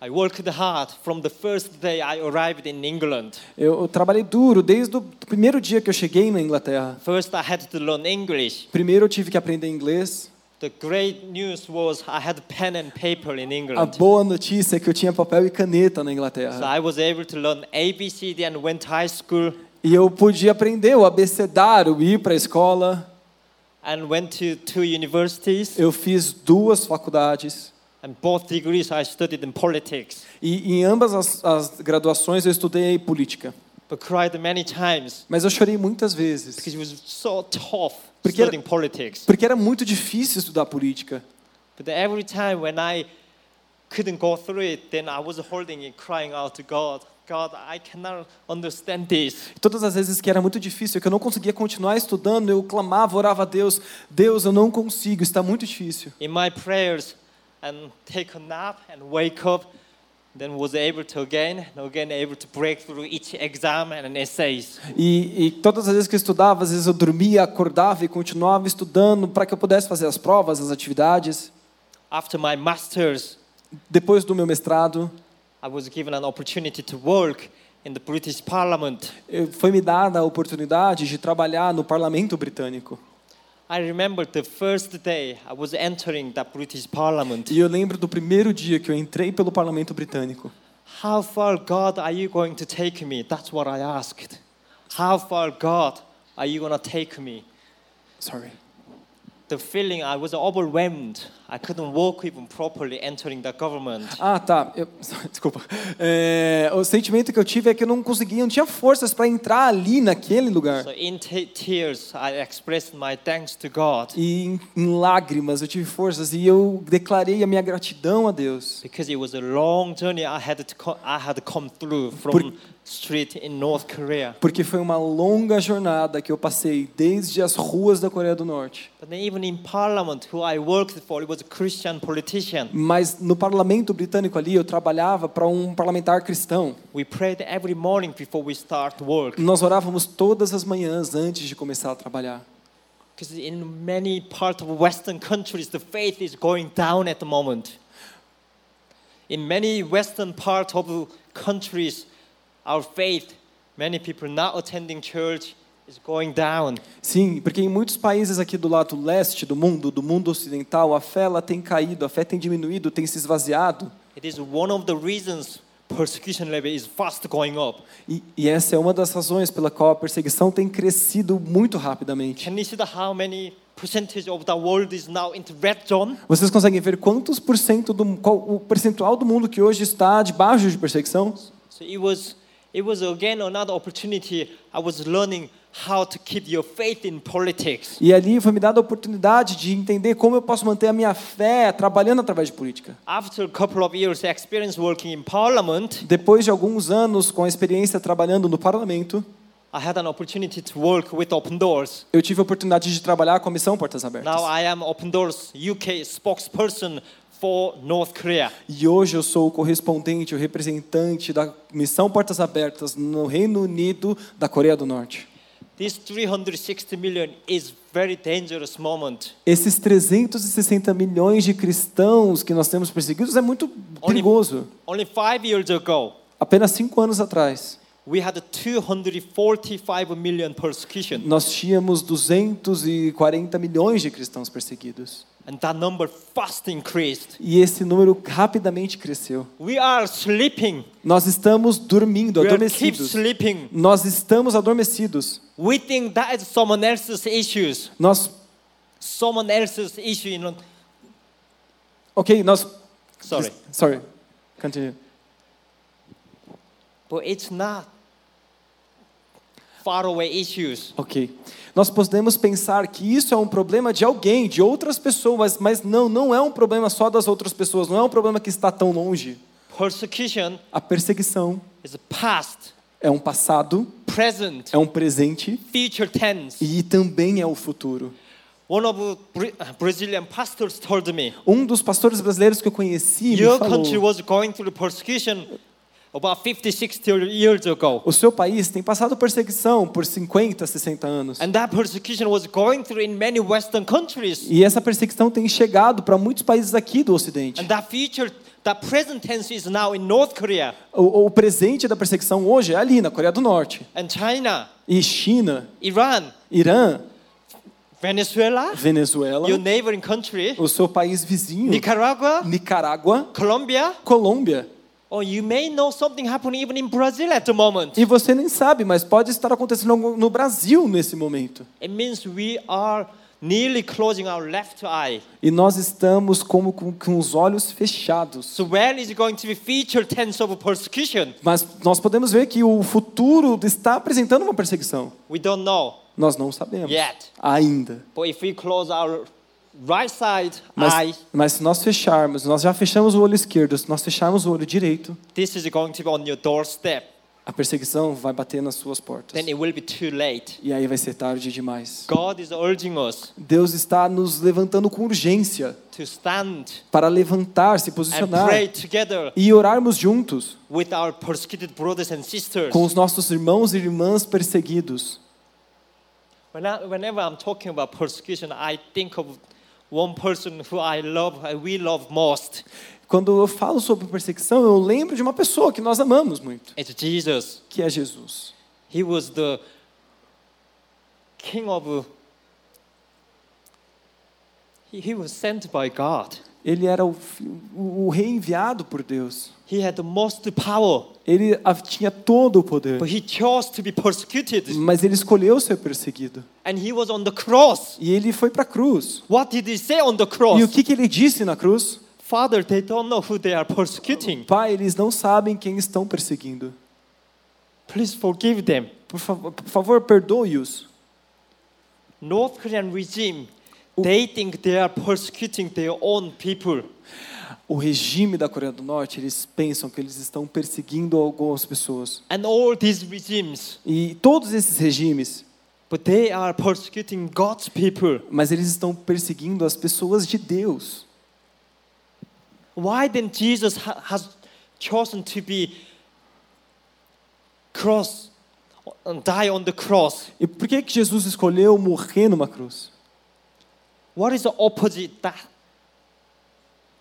Speaker 1: I worked hard from the first day I arrived in England.
Speaker 2: Eu, trabalhei duro desde o primeiro dia que eu cheguei na Inglaterra.
Speaker 1: First, I had to learn English.
Speaker 2: Primeiro eu tive que aprender inglês.
Speaker 1: The great news was I had pen and paper in
Speaker 2: A
Speaker 1: England.
Speaker 2: boa notícia é que eu tinha papel e caneta na
Speaker 1: So
Speaker 2: Inglaterra.
Speaker 1: I was able to learn ABCD and went to high school
Speaker 2: E eu podia aprender o abecedário, ir para a escola.
Speaker 1: and went to two universities.
Speaker 2: Eu fiz duas faculdades.
Speaker 1: And both degrees I studied in politics.
Speaker 2: E em ambas as, as graduações eu estudei política.
Speaker 1: But cried many times
Speaker 2: Mas eu chorei muitas vezes.
Speaker 1: because it was so tough
Speaker 2: Porque era-
Speaker 1: studying politics.
Speaker 2: Porque era muito difícil estudar política.
Speaker 1: But every time when I couldn't go through it, then I was holding it, crying out to God, God, I cannot understand this.
Speaker 2: Todas as vezes que era muito difícil, que eu não conseguia continuar estudando, eu clamava, orava a Deus: Deus, eu não consigo, está muito difícil.
Speaker 1: In my prayers, and take a nap and wake up, then was able to again and again able to break through each exam and essays.
Speaker 2: E, e todas as vezes que eu estudava, às vezes eu dormia, acordava e continuava estudando para que eu pudesse fazer as provas, as atividades.
Speaker 1: After my master's,
Speaker 2: Depois do meu mestrado,
Speaker 1: I was given an opportunity to work in the British Parliament.
Speaker 2: eu- foi me dada a oportunidade de trabalhar no parlamento britânico.
Speaker 1: I remember the first day I was entering the British Parliament.
Speaker 2: E eu lembro do primeiro dia que eu entrei pelo parlamento britânico.
Speaker 1: How far, God, are you going to take me? That's what I asked. How far, God, are you going to take me?
Speaker 2: Sorry.
Speaker 1: The feeling I was overwhelmed. I couldn't walk even properly entering the government.
Speaker 2: Ah, tá. Eu- desculpa. É, o sentimento que eu tive é que eu não conseguia, não tinha forças para entrar ali naquele lugar.
Speaker 1: So in te- tears, I expressed my thanks to God
Speaker 2: E em, em lágrimas eu tive forças e eu declarei a minha gratidão a Deus.
Speaker 1: because it was a long journey I had to I had come through from
Speaker 2: Por-
Speaker 1: street in North Korea.
Speaker 2: Porque foi uma longa jornada que eu passei desde as ruas da Coreia do Norte.
Speaker 1: But then even in parliament, who I worked for, it was.
Speaker 2: Mas no parlamento britânico ali, eu trabalhava para um parlamentar cristão.
Speaker 1: We prayed every morning before we start work.
Speaker 2: Nós orávamos todas as manhãs antes de começar a trabalhar.
Speaker 1: Because in many parts of Western countries, the faith is going down at the moment. In many Western parts of countries, our faith, many people not attending church.
Speaker 2: Sim, porque em muitos países aqui do lado leste do mundo, do mundo ocidental, a fé ela tem caído, a fé tem diminuído, tem se esvaziado.
Speaker 1: It is one of the reasons persecution level is fast going up.
Speaker 2: E, e essa é uma das razões pela qual a perseguição tem crescido muito rapidamente.
Speaker 1: Can you see the how many percentage of the world is now into red zone?
Speaker 2: Vocês conseguem ver quantos por cento do qual, o percentual do mundo que hoje está debaixo de perseguição?
Speaker 1: So it was it was again another opportunity. I was learning how to keep your faith in politics.
Speaker 2: E ali foi me dada a oportunidade de entender como eu posso manter a minha fé trabalhando através de política.
Speaker 1: After a couple of years experience working in parliament,
Speaker 2: Depois de alguns anos com a experiência trabalhando no parlamento,
Speaker 1: I had an opportunity to work with Open Doors.
Speaker 2: eu tive a oportunidade de trabalhar com a missão Portas Abertas.
Speaker 1: Now I am Open Doors UK spokesperson for North Korea.
Speaker 2: E hoje eu sou o correspondente, o representante da missão Portas Abertas no Reino Unido da Coreia do Norte. Esses 360 milhões de cristãos que nós temos perseguidos é muito perigoso.
Speaker 1: Only five years ago,
Speaker 2: Apenas cinco anos atrás,
Speaker 1: we had 245 million persecution,
Speaker 2: nós tínhamos 240 milhões de cristãos perseguidos.
Speaker 1: and that number fast increased.
Speaker 2: E esse número rapidamente cresceu.
Speaker 1: We are sleeping.
Speaker 2: Nós estamos dormindo,
Speaker 1: We are keep
Speaker 2: adormecidos.
Speaker 1: sleeping.
Speaker 2: Nós estamos adormecidos.
Speaker 1: We think that is someone else's issues.
Speaker 2: Nós,
Speaker 1: Someone else's issue. Know.
Speaker 2: ok, nós.
Speaker 1: Sorry,
Speaker 2: Sorry. Continue.
Speaker 1: but it's not far away issues.
Speaker 2: Ok. Nós podemos pensar que isso é um problema de alguém, de outras pessoas, mas não, não é um problema só das outras pessoas, não é um problema que está tão longe.
Speaker 1: Persecution
Speaker 2: A perseguição
Speaker 1: is past,
Speaker 2: é um passado,
Speaker 1: present,
Speaker 2: é um presente
Speaker 1: future tense.
Speaker 2: e também é o futuro.
Speaker 1: One of Bra- Brazilian pastors told me,
Speaker 2: Um dos pastores brasileiros que eu conheci me falou:
Speaker 1: country was going through persecution about 50, 60 years ago.
Speaker 2: o seu país tem passado perseguição por 50, 60 anos.
Speaker 1: And that persecution was going through in many Western countries.
Speaker 2: E essa perseguição tem chegado para muitos países aqui do Ocidente.
Speaker 1: And that future, that present tense is now in North Korea
Speaker 2: O, o presente da perseguição hoje é ali, na Coreia do Norte.
Speaker 1: and China,
Speaker 2: E China,
Speaker 1: Iran,
Speaker 2: Irã,
Speaker 1: Venezuela,
Speaker 2: Venezuela,
Speaker 1: your neighboring country,
Speaker 2: o seu país vizinho,
Speaker 1: Nicaragua,
Speaker 2: Nicarágua,
Speaker 1: Colombia.
Speaker 2: Colômbia.
Speaker 1: Or you may know something happening even in Brazil at the moment.
Speaker 2: E você nem sabe, mas pode estar acontecendo no Brasil nesse momento.
Speaker 1: It means we are nearly closing our left eye.
Speaker 2: E nós estamos como com, com os olhos fechados.
Speaker 1: So where is going to be future tense of persecution?
Speaker 2: Mas nós podemos ver que o futuro está apresentando uma perseguição.
Speaker 1: We don't know
Speaker 2: Nós não sabemos
Speaker 1: yet.
Speaker 2: ainda.
Speaker 1: But if we close our right side
Speaker 2: Mas,
Speaker 1: eye,
Speaker 2: mas se nós fecharmos, nós já fechamos o olho esquerdo, se nós fecharmos o olho direito,
Speaker 1: this is going to be on your doorstep.
Speaker 2: a perseguição vai bater nas suas portas.
Speaker 1: Then it will be too late.
Speaker 2: E aí vai ser tarde demais.
Speaker 1: God is urging us
Speaker 2: Deus está nos levantando com urgência
Speaker 1: to stand
Speaker 2: para levantar, se
Speaker 1: and
Speaker 2: posicionar
Speaker 1: pray together
Speaker 2: e orarmos juntos
Speaker 1: with our persecuted brothers and sisters.
Speaker 2: com os nossos irmãos e irmãs perseguidos.
Speaker 1: Whenever I'm talking about persecution, I think of one person who I love, uh, we love most.
Speaker 2: Quando eu falo sobre perseguição, eu lembro de uma pessoa que nós amamos muito,
Speaker 1: It's Jesus.
Speaker 2: que é Jesus.
Speaker 1: He was the king of. He, he was sent by God.
Speaker 2: Ele era o, o, rei enviado por Deus.
Speaker 1: He had the most power,
Speaker 2: Ele tinha todo o poder,
Speaker 1: but he chose to be persecuted.
Speaker 2: mas ele escolheu ser perseguido.
Speaker 1: And he was on the cross.
Speaker 2: E ele foi para a cruz.
Speaker 1: What did he say on the
Speaker 2: E o
Speaker 1: cross?
Speaker 2: que, que ele disse na cruz?
Speaker 1: Father, they don't know who they are persecuting.
Speaker 2: Pai, eles não sabem quem estão perseguindo.
Speaker 1: Please forgive them.
Speaker 2: Por favor, por favor perdoe-os.
Speaker 1: North Korean regime, they think they are persecuting their own people.
Speaker 2: O regime da Coreia do Norte, eles pensam que eles estão perseguindo algumas pessoas.
Speaker 1: And all these regimes,
Speaker 2: E todos esses regimes,
Speaker 1: but they are persecuting God's people.
Speaker 2: mas eles estão perseguindo as pessoas de Deus.
Speaker 1: Why then Jesus ha- has chosen to be cross and die on the cross?
Speaker 2: E por que que Jesus escolheu morrer numa cruz?
Speaker 1: What is the opposite that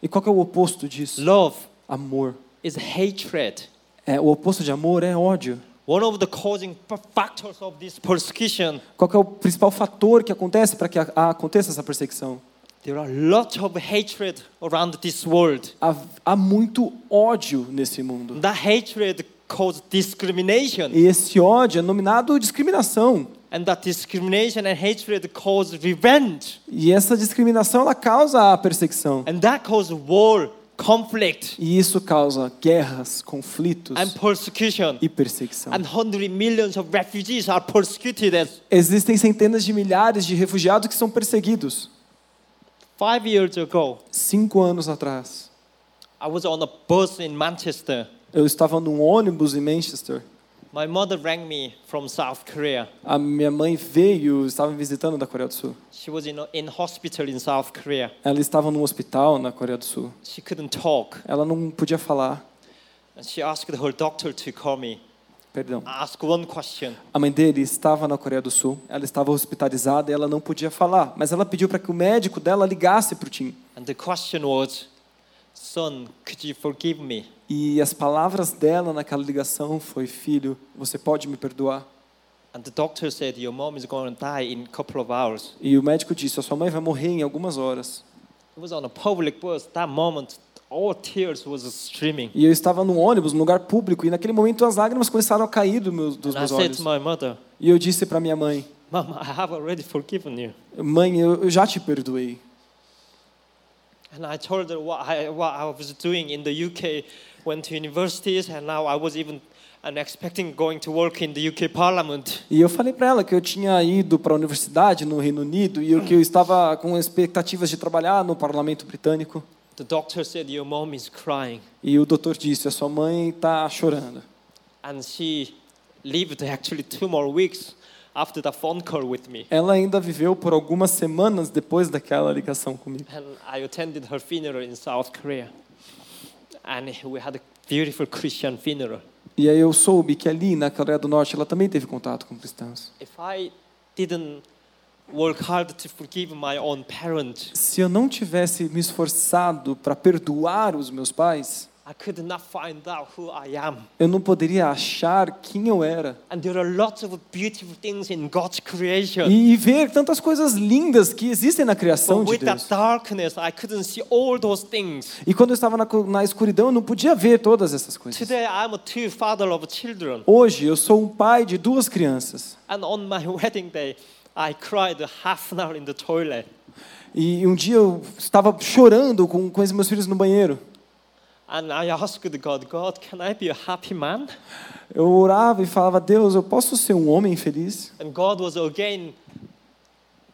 Speaker 2: E qual é o oposto disso?
Speaker 1: love
Speaker 2: Amor.
Speaker 1: is hatred.
Speaker 2: É, o oposto de amor é ódio.
Speaker 1: One of the causing factors of this persecution,
Speaker 2: Qual é o principal fator que acontece para que a- a- aconteça essa perseguição?
Speaker 1: there are lots of hatred around this world.
Speaker 2: Há, há muito ódio nesse mundo.
Speaker 1: That hatred causes discrimination,
Speaker 2: E esse ódio é nominado discriminação.
Speaker 1: And that discrimination and hatred cause revenge,
Speaker 2: E essa discriminação ela causa a perseguição.
Speaker 1: and that causes war, conflict,
Speaker 2: E isso causa guerras, conflitos
Speaker 1: and persecution.
Speaker 2: e perseguição.
Speaker 1: And millions of refugees are persecuted as
Speaker 2: Existem centenas de milhares de refugiados que são perseguidos.
Speaker 1: five years ago.
Speaker 2: Cinco anos atrás,
Speaker 1: I was on a bus in Manchester.
Speaker 2: eu estava num ônibus em Manchester.
Speaker 1: My mother rang me from South Korea.
Speaker 2: A minha mãe veio, estava me visitando da Coreia do Sul.
Speaker 1: She was in, in hospital in South Korea.
Speaker 2: Ela estava num hospital na Coreia do Sul.
Speaker 1: She couldn't talk.
Speaker 2: Ela não podia falar.
Speaker 1: And she asked her doctor to call me,
Speaker 2: Perdão.
Speaker 1: ask one question.
Speaker 2: A mãe dele estava na Coreia do Sul. Ela estava hospitalizada e ela não podia falar. Mas ela pediu para que o médico dela ligasse para o Tim.
Speaker 1: And the question was, Son, could you forgive me?
Speaker 2: E as palavras dela naquela ligação foi: Filho, você pode me perdoar?
Speaker 1: And the doctor said, Your mom is going to die in a couple of hours.
Speaker 2: E o médico disse: A sua mãe vai morrer em algumas horas.
Speaker 1: It was on a public bus. That moment, all tears was streaming.
Speaker 2: E eu estava num ônibus, num lugar público, e naquele momento as lágrimas começaram a cair do meu, dos
Speaker 1: And I
Speaker 2: meus
Speaker 1: said
Speaker 2: olhos.
Speaker 1: to my mother,
Speaker 2: E eu disse para minha mãe:
Speaker 1: Mom, I have already forgiven you.
Speaker 2: Mãe, eu, eu já te perdoei.
Speaker 1: And I told her what I, what I was doing in the UK, went to universities, and now I was even and expecting going to work in the UK Parliament.
Speaker 2: E eu falei para ela que eu tinha ido para a universidade no Reino Unido e que eu estava com expectativas de trabalhar no Parlamento Britânico.
Speaker 1: The doctor said, Your mom is crying.
Speaker 2: E o doutor disse: A sua mãe está chorando.
Speaker 1: And she lived actually two more weeks after the phone call with me.
Speaker 2: Ela ainda viveu por algumas semanas depois daquela ligação comigo.
Speaker 1: And I attended her funeral in South Korea. And we had a beautiful Christian funeral.
Speaker 2: E aí eu soube que ali na Coreia do Norte ela também teve contato com cristãos.
Speaker 1: If I didn't work hard to forgive my own parents,
Speaker 2: Se eu não tivesse me esforçado para perdoar os meus pais,
Speaker 1: I could not find out who I am.
Speaker 2: eu não poderia achar quem eu era.
Speaker 1: And there are lots of beautiful things in God's creation.
Speaker 2: E ver tantas coisas lindas que existem na criação
Speaker 1: But
Speaker 2: de Deus.
Speaker 1: darkness, I couldn't see all those things.
Speaker 2: E quando eu estava na, na escuridão, eu não podia ver todas essas coisas.
Speaker 1: Today, I'm a two father of children.
Speaker 2: Hoje, eu sou um pai de duas crianças.
Speaker 1: And on my wedding day, I cried half an hour in the toilet.
Speaker 2: E um dia eu estava chorando com, com os meus filhos no banheiro.
Speaker 1: And I asked God, God, can I be a happy man?
Speaker 2: Eu orava e falava, Deus, eu posso ser um homem feliz?
Speaker 1: And God was again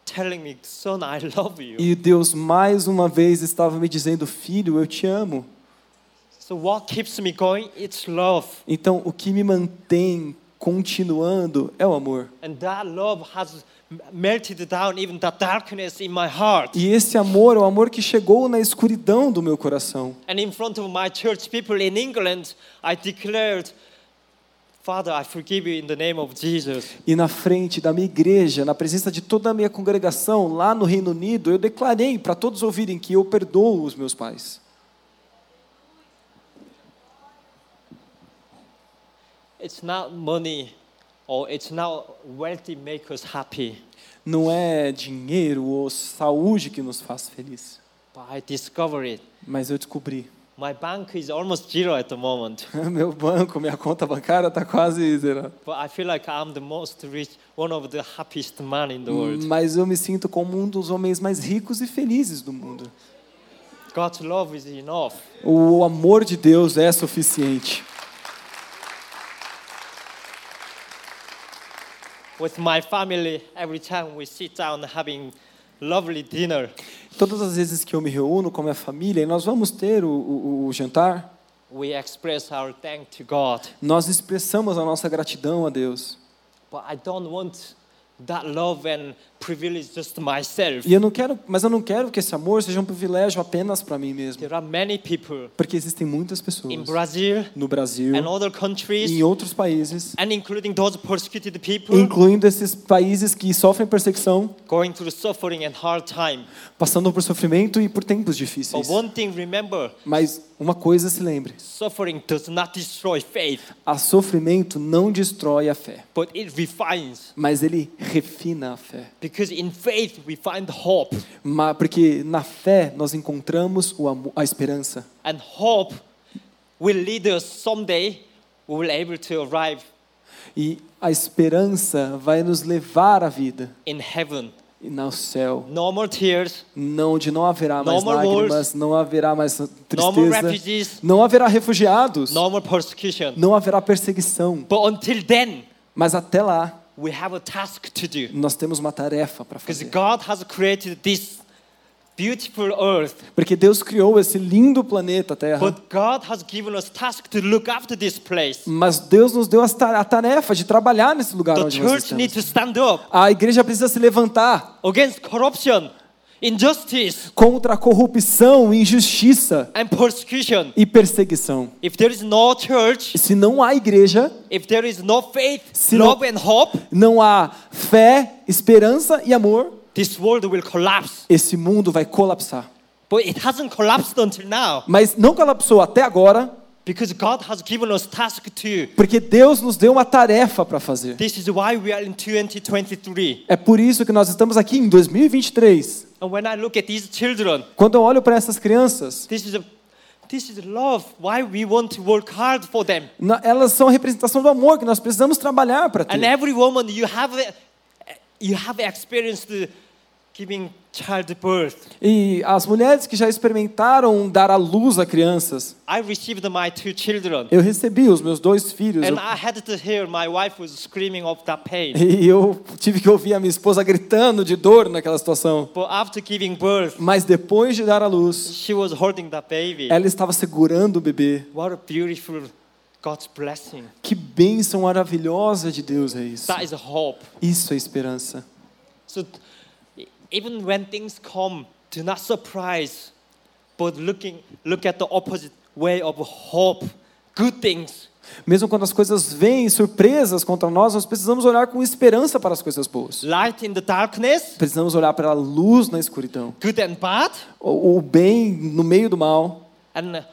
Speaker 1: telling me, son, I love you.
Speaker 2: E Deus mais uma vez estava me dizendo, filho, eu te amo.
Speaker 1: So what keeps me going? It's love.
Speaker 2: Então, o que me mantém continuando é o amor.
Speaker 1: And that love has melted down even the darkness in my heart.
Speaker 2: E esse amor é o amor que chegou na escuridão do meu coração.
Speaker 1: And in front of my church people in England, I declared, Father, I forgive you in the name of Jesus.
Speaker 2: E na frente da minha igreja, na presença de toda a minha congregação lá no Reino Unido, eu declarei para todos ouvirem que eu perdoo os meus pais.
Speaker 1: It's not money or it's not wealthy make us happy,
Speaker 2: Não é dinheiro ou saúde que nos faz feliz,
Speaker 1: but I discovered
Speaker 2: mas eu descobri.
Speaker 1: My bank is almost zero at the moment,
Speaker 2: Meu banco, minha conta bancária está quase zerada.
Speaker 1: but I feel like I'm the most rich, one of the happiest man in the world.
Speaker 2: Mas eu me sinto como um dos homens mais ricos e felizes do mundo.
Speaker 1: God's love is enough.
Speaker 2: O amor de Deus é suficiente.
Speaker 1: With my family, every time we sit down having lovely dinner.
Speaker 2: Todas as vezes que eu me reúno com a minha família e nós vamos ter o, o, o jantar,
Speaker 1: We express our thank to God.
Speaker 2: nós expressamos a nossa gratidão a Deus.
Speaker 1: But I don't want that love and privilege just myself.
Speaker 2: E eu não quero, mas eu não quero que esse amor seja um privilégio apenas para mim mesmo,
Speaker 1: There are many people
Speaker 2: porque existem muitas pessoas
Speaker 1: in Brazil
Speaker 2: no Brasil
Speaker 1: and other
Speaker 2: e
Speaker 1: countries,
Speaker 2: em outros países,
Speaker 1: and including those persecuted people,
Speaker 2: incluindo esses países que sofrem perseguição,
Speaker 1: going through suffering and hard time.
Speaker 2: passando por sofrimento e por tempos
Speaker 1: But
Speaker 2: difíceis.
Speaker 1: one thing, remember,
Speaker 2: Mas uma coisa se lembre:
Speaker 1: suffering does not destroy faith,
Speaker 2: a sofrimento não destrói a fé,
Speaker 1: but it refines.
Speaker 2: mas ele refina a fé.
Speaker 1: Because in faith we find hope,
Speaker 2: Ma- Porque na fé nós encontramos o a esperança.
Speaker 1: and hope will lead us someday. We will able to arrive
Speaker 2: E a esperança vai nos levar à vida
Speaker 1: in heaven.
Speaker 2: e no céu.
Speaker 1: No more tears,
Speaker 2: Não, onde não haverá mais
Speaker 1: No more
Speaker 2: lágrimas,
Speaker 1: wars.
Speaker 2: não haverá mais
Speaker 1: no more
Speaker 2: tristeza,
Speaker 1: refugees,
Speaker 2: não haverá refugiados,
Speaker 1: no more persecution.
Speaker 2: não haverá perseguição.
Speaker 1: But until then,
Speaker 2: Mas até lá,
Speaker 1: we have a task to do.
Speaker 2: nós temos uma tarefa para
Speaker 1: Because
Speaker 2: fazer.
Speaker 1: God has created this beautiful earth,
Speaker 2: Porque Deus criou esse lindo planeta Terra,
Speaker 1: but God has given us task to look after this place.
Speaker 2: mas Deus nos deu a tarefa de trabalhar nesse lugar
Speaker 1: The
Speaker 2: onde nós
Speaker 1: church needs
Speaker 2: estamos.
Speaker 1: to stand up
Speaker 2: A igreja precisa se levantar
Speaker 1: against corruption, injustice,
Speaker 2: contra a corrupção, injustiça
Speaker 1: and persecution.
Speaker 2: e perseguição.
Speaker 1: If there is no church,
Speaker 2: se não há igreja,
Speaker 1: if there is no faith,
Speaker 2: Se não-
Speaker 1: love, and hope,
Speaker 2: não há fé, esperança e amor,
Speaker 1: this world will collapse.
Speaker 2: esse mundo vai colapsar.
Speaker 1: But it hasn't collapsed until now
Speaker 2: Mas não colapsou até agora,
Speaker 1: because God has given us task to.
Speaker 2: porque Deus nos deu uma tarefa para fazer.
Speaker 1: This is why we are in 2023.
Speaker 2: É por isso que nós estamos aqui em 2023.
Speaker 1: And when I look at these children,
Speaker 2: Quando eu olho para essas crianças,
Speaker 1: this is a this is love. Why we want to work hard for them.
Speaker 2: na- elas são a representação do amor que nós precisamos trabalhar para
Speaker 1: And
Speaker 2: ter.
Speaker 1: every woman you have you have experienced the.
Speaker 2: E as mulheres que já experimentaram dar à luz a crianças,
Speaker 1: I received my two children.
Speaker 2: eu recebi os meus dois filhos
Speaker 1: And I had to hear my wife was screaming of that pain.
Speaker 2: e eu tive que ouvir a minha esposa gritando de dor naquela situação.
Speaker 1: But after giving birth,
Speaker 2: Mas depois de dar à luz,
Speaker 1: she was holding that baby.
Speaker 2: ela estava segurando o bebê.
Speaker 1: What a beautiful God's blessing.
Speaker 2: Que bênção maravilhosa de Deus é isso.
Speaker 1: That is hope.
Speaker 2: Isso é esperança.
Speaker 1: So even when things come, do not surprise, but looking look at the opposite way of hope, good things.
Speaker 2: Mesmo quando as coisas vêm surpresas contra nós, nós precisamos olhar com esperança para as coisas boas.
Speaker 1: Light in the darkness,
Speaker 2: Precisamos olhar para a luz na escuridão.
Speaker 1: good and bad,
Speaker 2: O, o bem no meio do mal.
Speaker 1: and uh,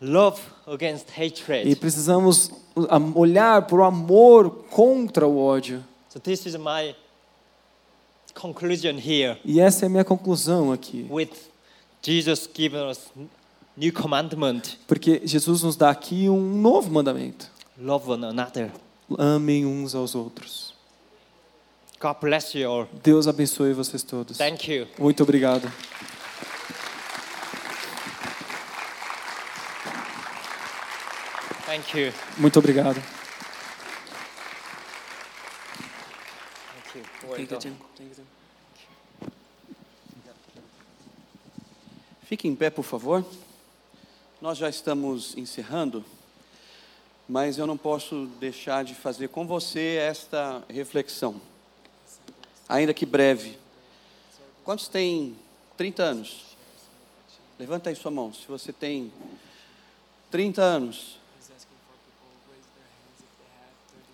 Speaker 1: love against
Speaker 2: E
Speaker 1: hatred.
Speaker 2: precisamos ah, olhar para o amor contra o ódio.
Speaker 1: So this is my conclusion here
Speaker 2: E essa é a minha conclusão aqui.
Speaker 1: with Jesus giving us new commandment,
Speaker 2: Porque Jesus nos dá aqui um novo mandamento.
Speaker 1: love one another.
Speaker 2: Amem uns aos outros.
Speaker 1: God bless you all.
Speaker 2: Deus abençoe vocês todos.
Speaker 1: Thank you.
Speaker 2: Muito obrigado.
Speaker 1: Thank you.
Speaker 2: Muito obrigado.
Speaker 1: Thank you.
Speaker 3: Fique em pé, por favor. Nós já estamos encerrando, mas eu não posso deixar de fazer com você esta reflexão, ainda que breve. Quantos têm 30 anos? Levanta aí sua mão. Se você tem 30 anos,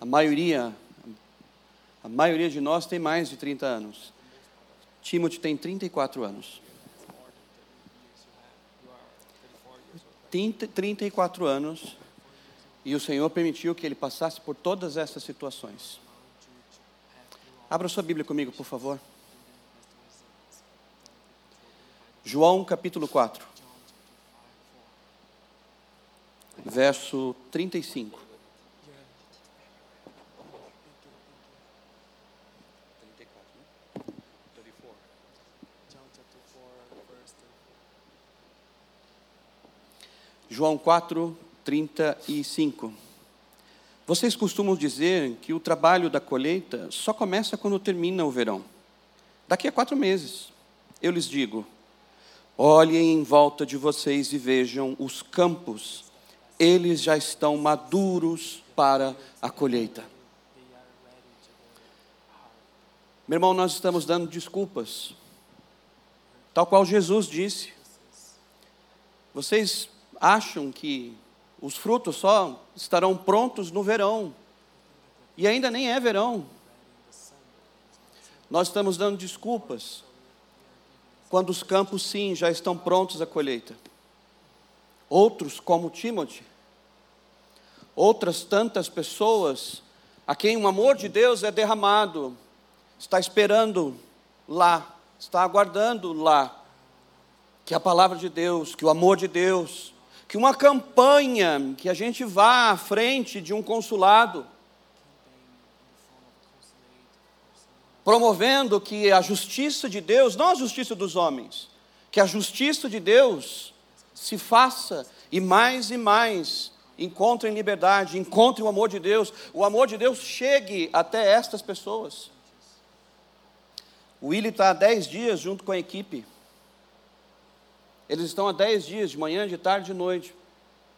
Speaker 3: a maioria, a maioria de nós tem mais de 30 anos. Timothy tem 34 anos. 30, 34 anos e o Senhor permitiu que ele passasse por todas essas situações. Abra sua Bíblia comigo, por favor. João capítulo 4, verso 35. João 4, 35. Vocês costumam dizer que o trabalho da colheita só começa quando termina o verão. Daqui a quatro meses, eu lhes digo: olhem em volta de vocês e vejam os campos, eles já estão maduros para a colheita. Meu irmão, nós estamos dando desculpas, tal qual Jesus disse. Vocês acham que os frutos só estarão prontos no verão, e ainda nem é verão. Nós estamos dando desculpas, quando os campos, sim, já estão prontos à colheita. Outros, como Timothy, outras tantas pessoas, a quem o amor de Deus é derramado, está esperando lá, está aguardando lá, que a palavra de Deus, que o amor de Deus, que uma campanha, que a gente vá à frente de um consulado, promovendo que a justiça de Deus, não a justiça dos homens, que a justiça de Deus se faça e mais e mais encontrem liberdade, encontrem o amor de Deus, o amor de Deus chegue até estas pessoas. O Willi está há dez dias junto com a equipe. Eles estão há dez dias, de manhã, de tarde, de noite.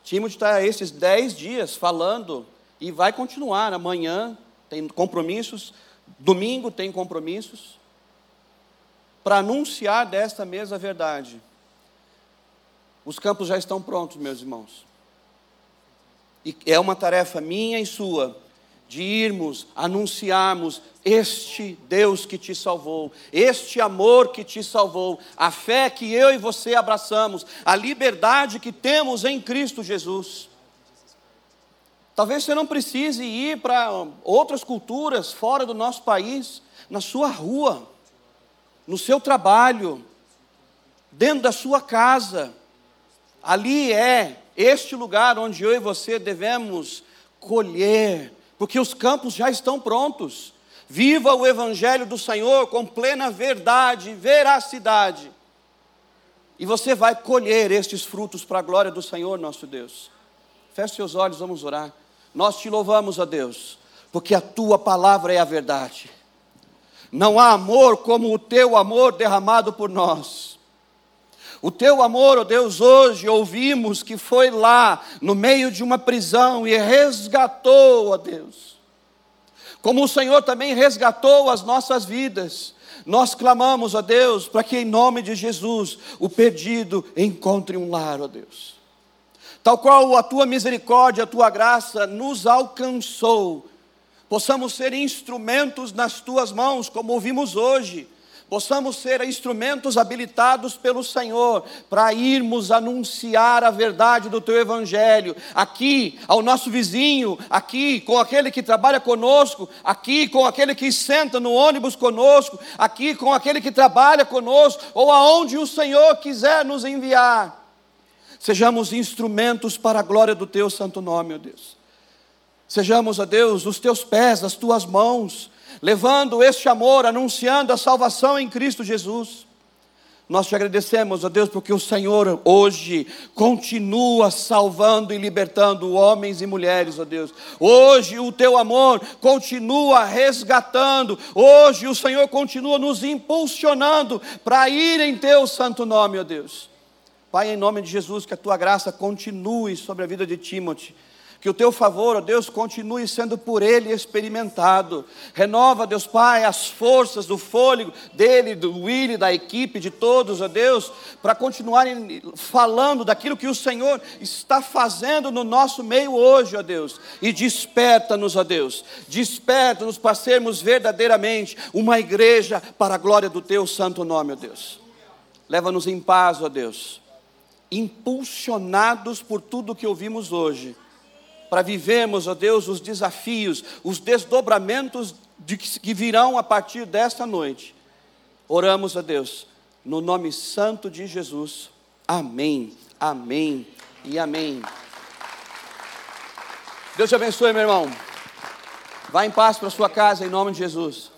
Speaker 3: Timothy está esses dez dias falando e vai continuar. Amanhã tem compromissos, domingo tem compromissos, para anunciar desta mesma verdade. Os campos já estão prontos, meus irmãos. E é uma tarefa minha e sua de irmos anunciarmos este Deus que te salvou, este amor que te salvou, a fé que eu e você abraçamos, a liberdade que temos em Cristo Jesus. Talvez você não precise ir para outras culturas fora do nosso país, na sua rua, no seu trabalho, dentro da sua casa. Ali é este lugar onde eu e você devemos colher porque os campos já estão prontos. Viva o Evangelho do Senhor com plena verdade veracidade. E você vai colher estes frutos para a glória do Senhor nosso Deus. Feche seus olhos, vamos orar. Nós te louvamos, a Deus, porque a tua palavra é a verdade. Não há amor como o teu amor derramado por nós. O teu amor, ó oh Deus, hoje ouvimos que foi lá no meio de uma prisão e resgatou, ó oh Deus. Como o Senhor também resgatou as nossas vidas. Nós clamamos a Deus para que, em nome de Jesus, o perdido encontre um lar, ó Deus. Tal qual a tua misericórdia, a tua graça nos alcançou, possamos ser instrumentos nas tuas mãos, como ouvimos hoje possamos ser instrumentos habilitados pelo Senhor para irmos anunciar a verdade do teu evangelho aqui ao nosso vizinho, aqui com aquele que trabalha conosco, aqui com aquele que senta no ônibus conosco, aqui com aquele que trabalha conosco ou aonde o Senhor quiser nos enviar. Sejamos instrumentos para a glória do teu santo nome, ó Deus. Sejamos, ó Deus, os teus pés, as tuas mãos, levando este amor, anunciando a salvação em Cristo Jesus. Nós te agradecemos, ó Deus, porque o Senhor hoje continua salvando e libertando homens e mulheres, ó Deus. Hoje o teu amor continua resgatando. Hoje o Senhor continua nos impulsionando para ir em teu santo nome, ó Deus. Pai, em nome de Jesus, que a tua graça continue sobre a vida de Timothy que o teu favor, ó Deus, continue sendo por ele experimentado. Renova, Deus Pai, as forças do fôlego dele, do Willy, da equipe, de todos, ó Deus, para continuarem falando daquilo que o Senhor está fazendo no nosso meio hoje, ó Deus. E desperta-nos, ó Deus, desperta-nos para sermos verdadeiramente uma igreja para a glória do teu santo nome, ó Deus. Leva-nos em paz, ó Deus, impulsionados por tudo que ouvimos hoje para vivermos, ó Deus, os desafios, os desdobramentos de que, que virão a partir desta noite. Oramos a Deus, no nome santo de Jesus. Amém, amém e amém. Deus te abençoe, meu irmão. Vá em paz para sua casa, em nome de Jesus.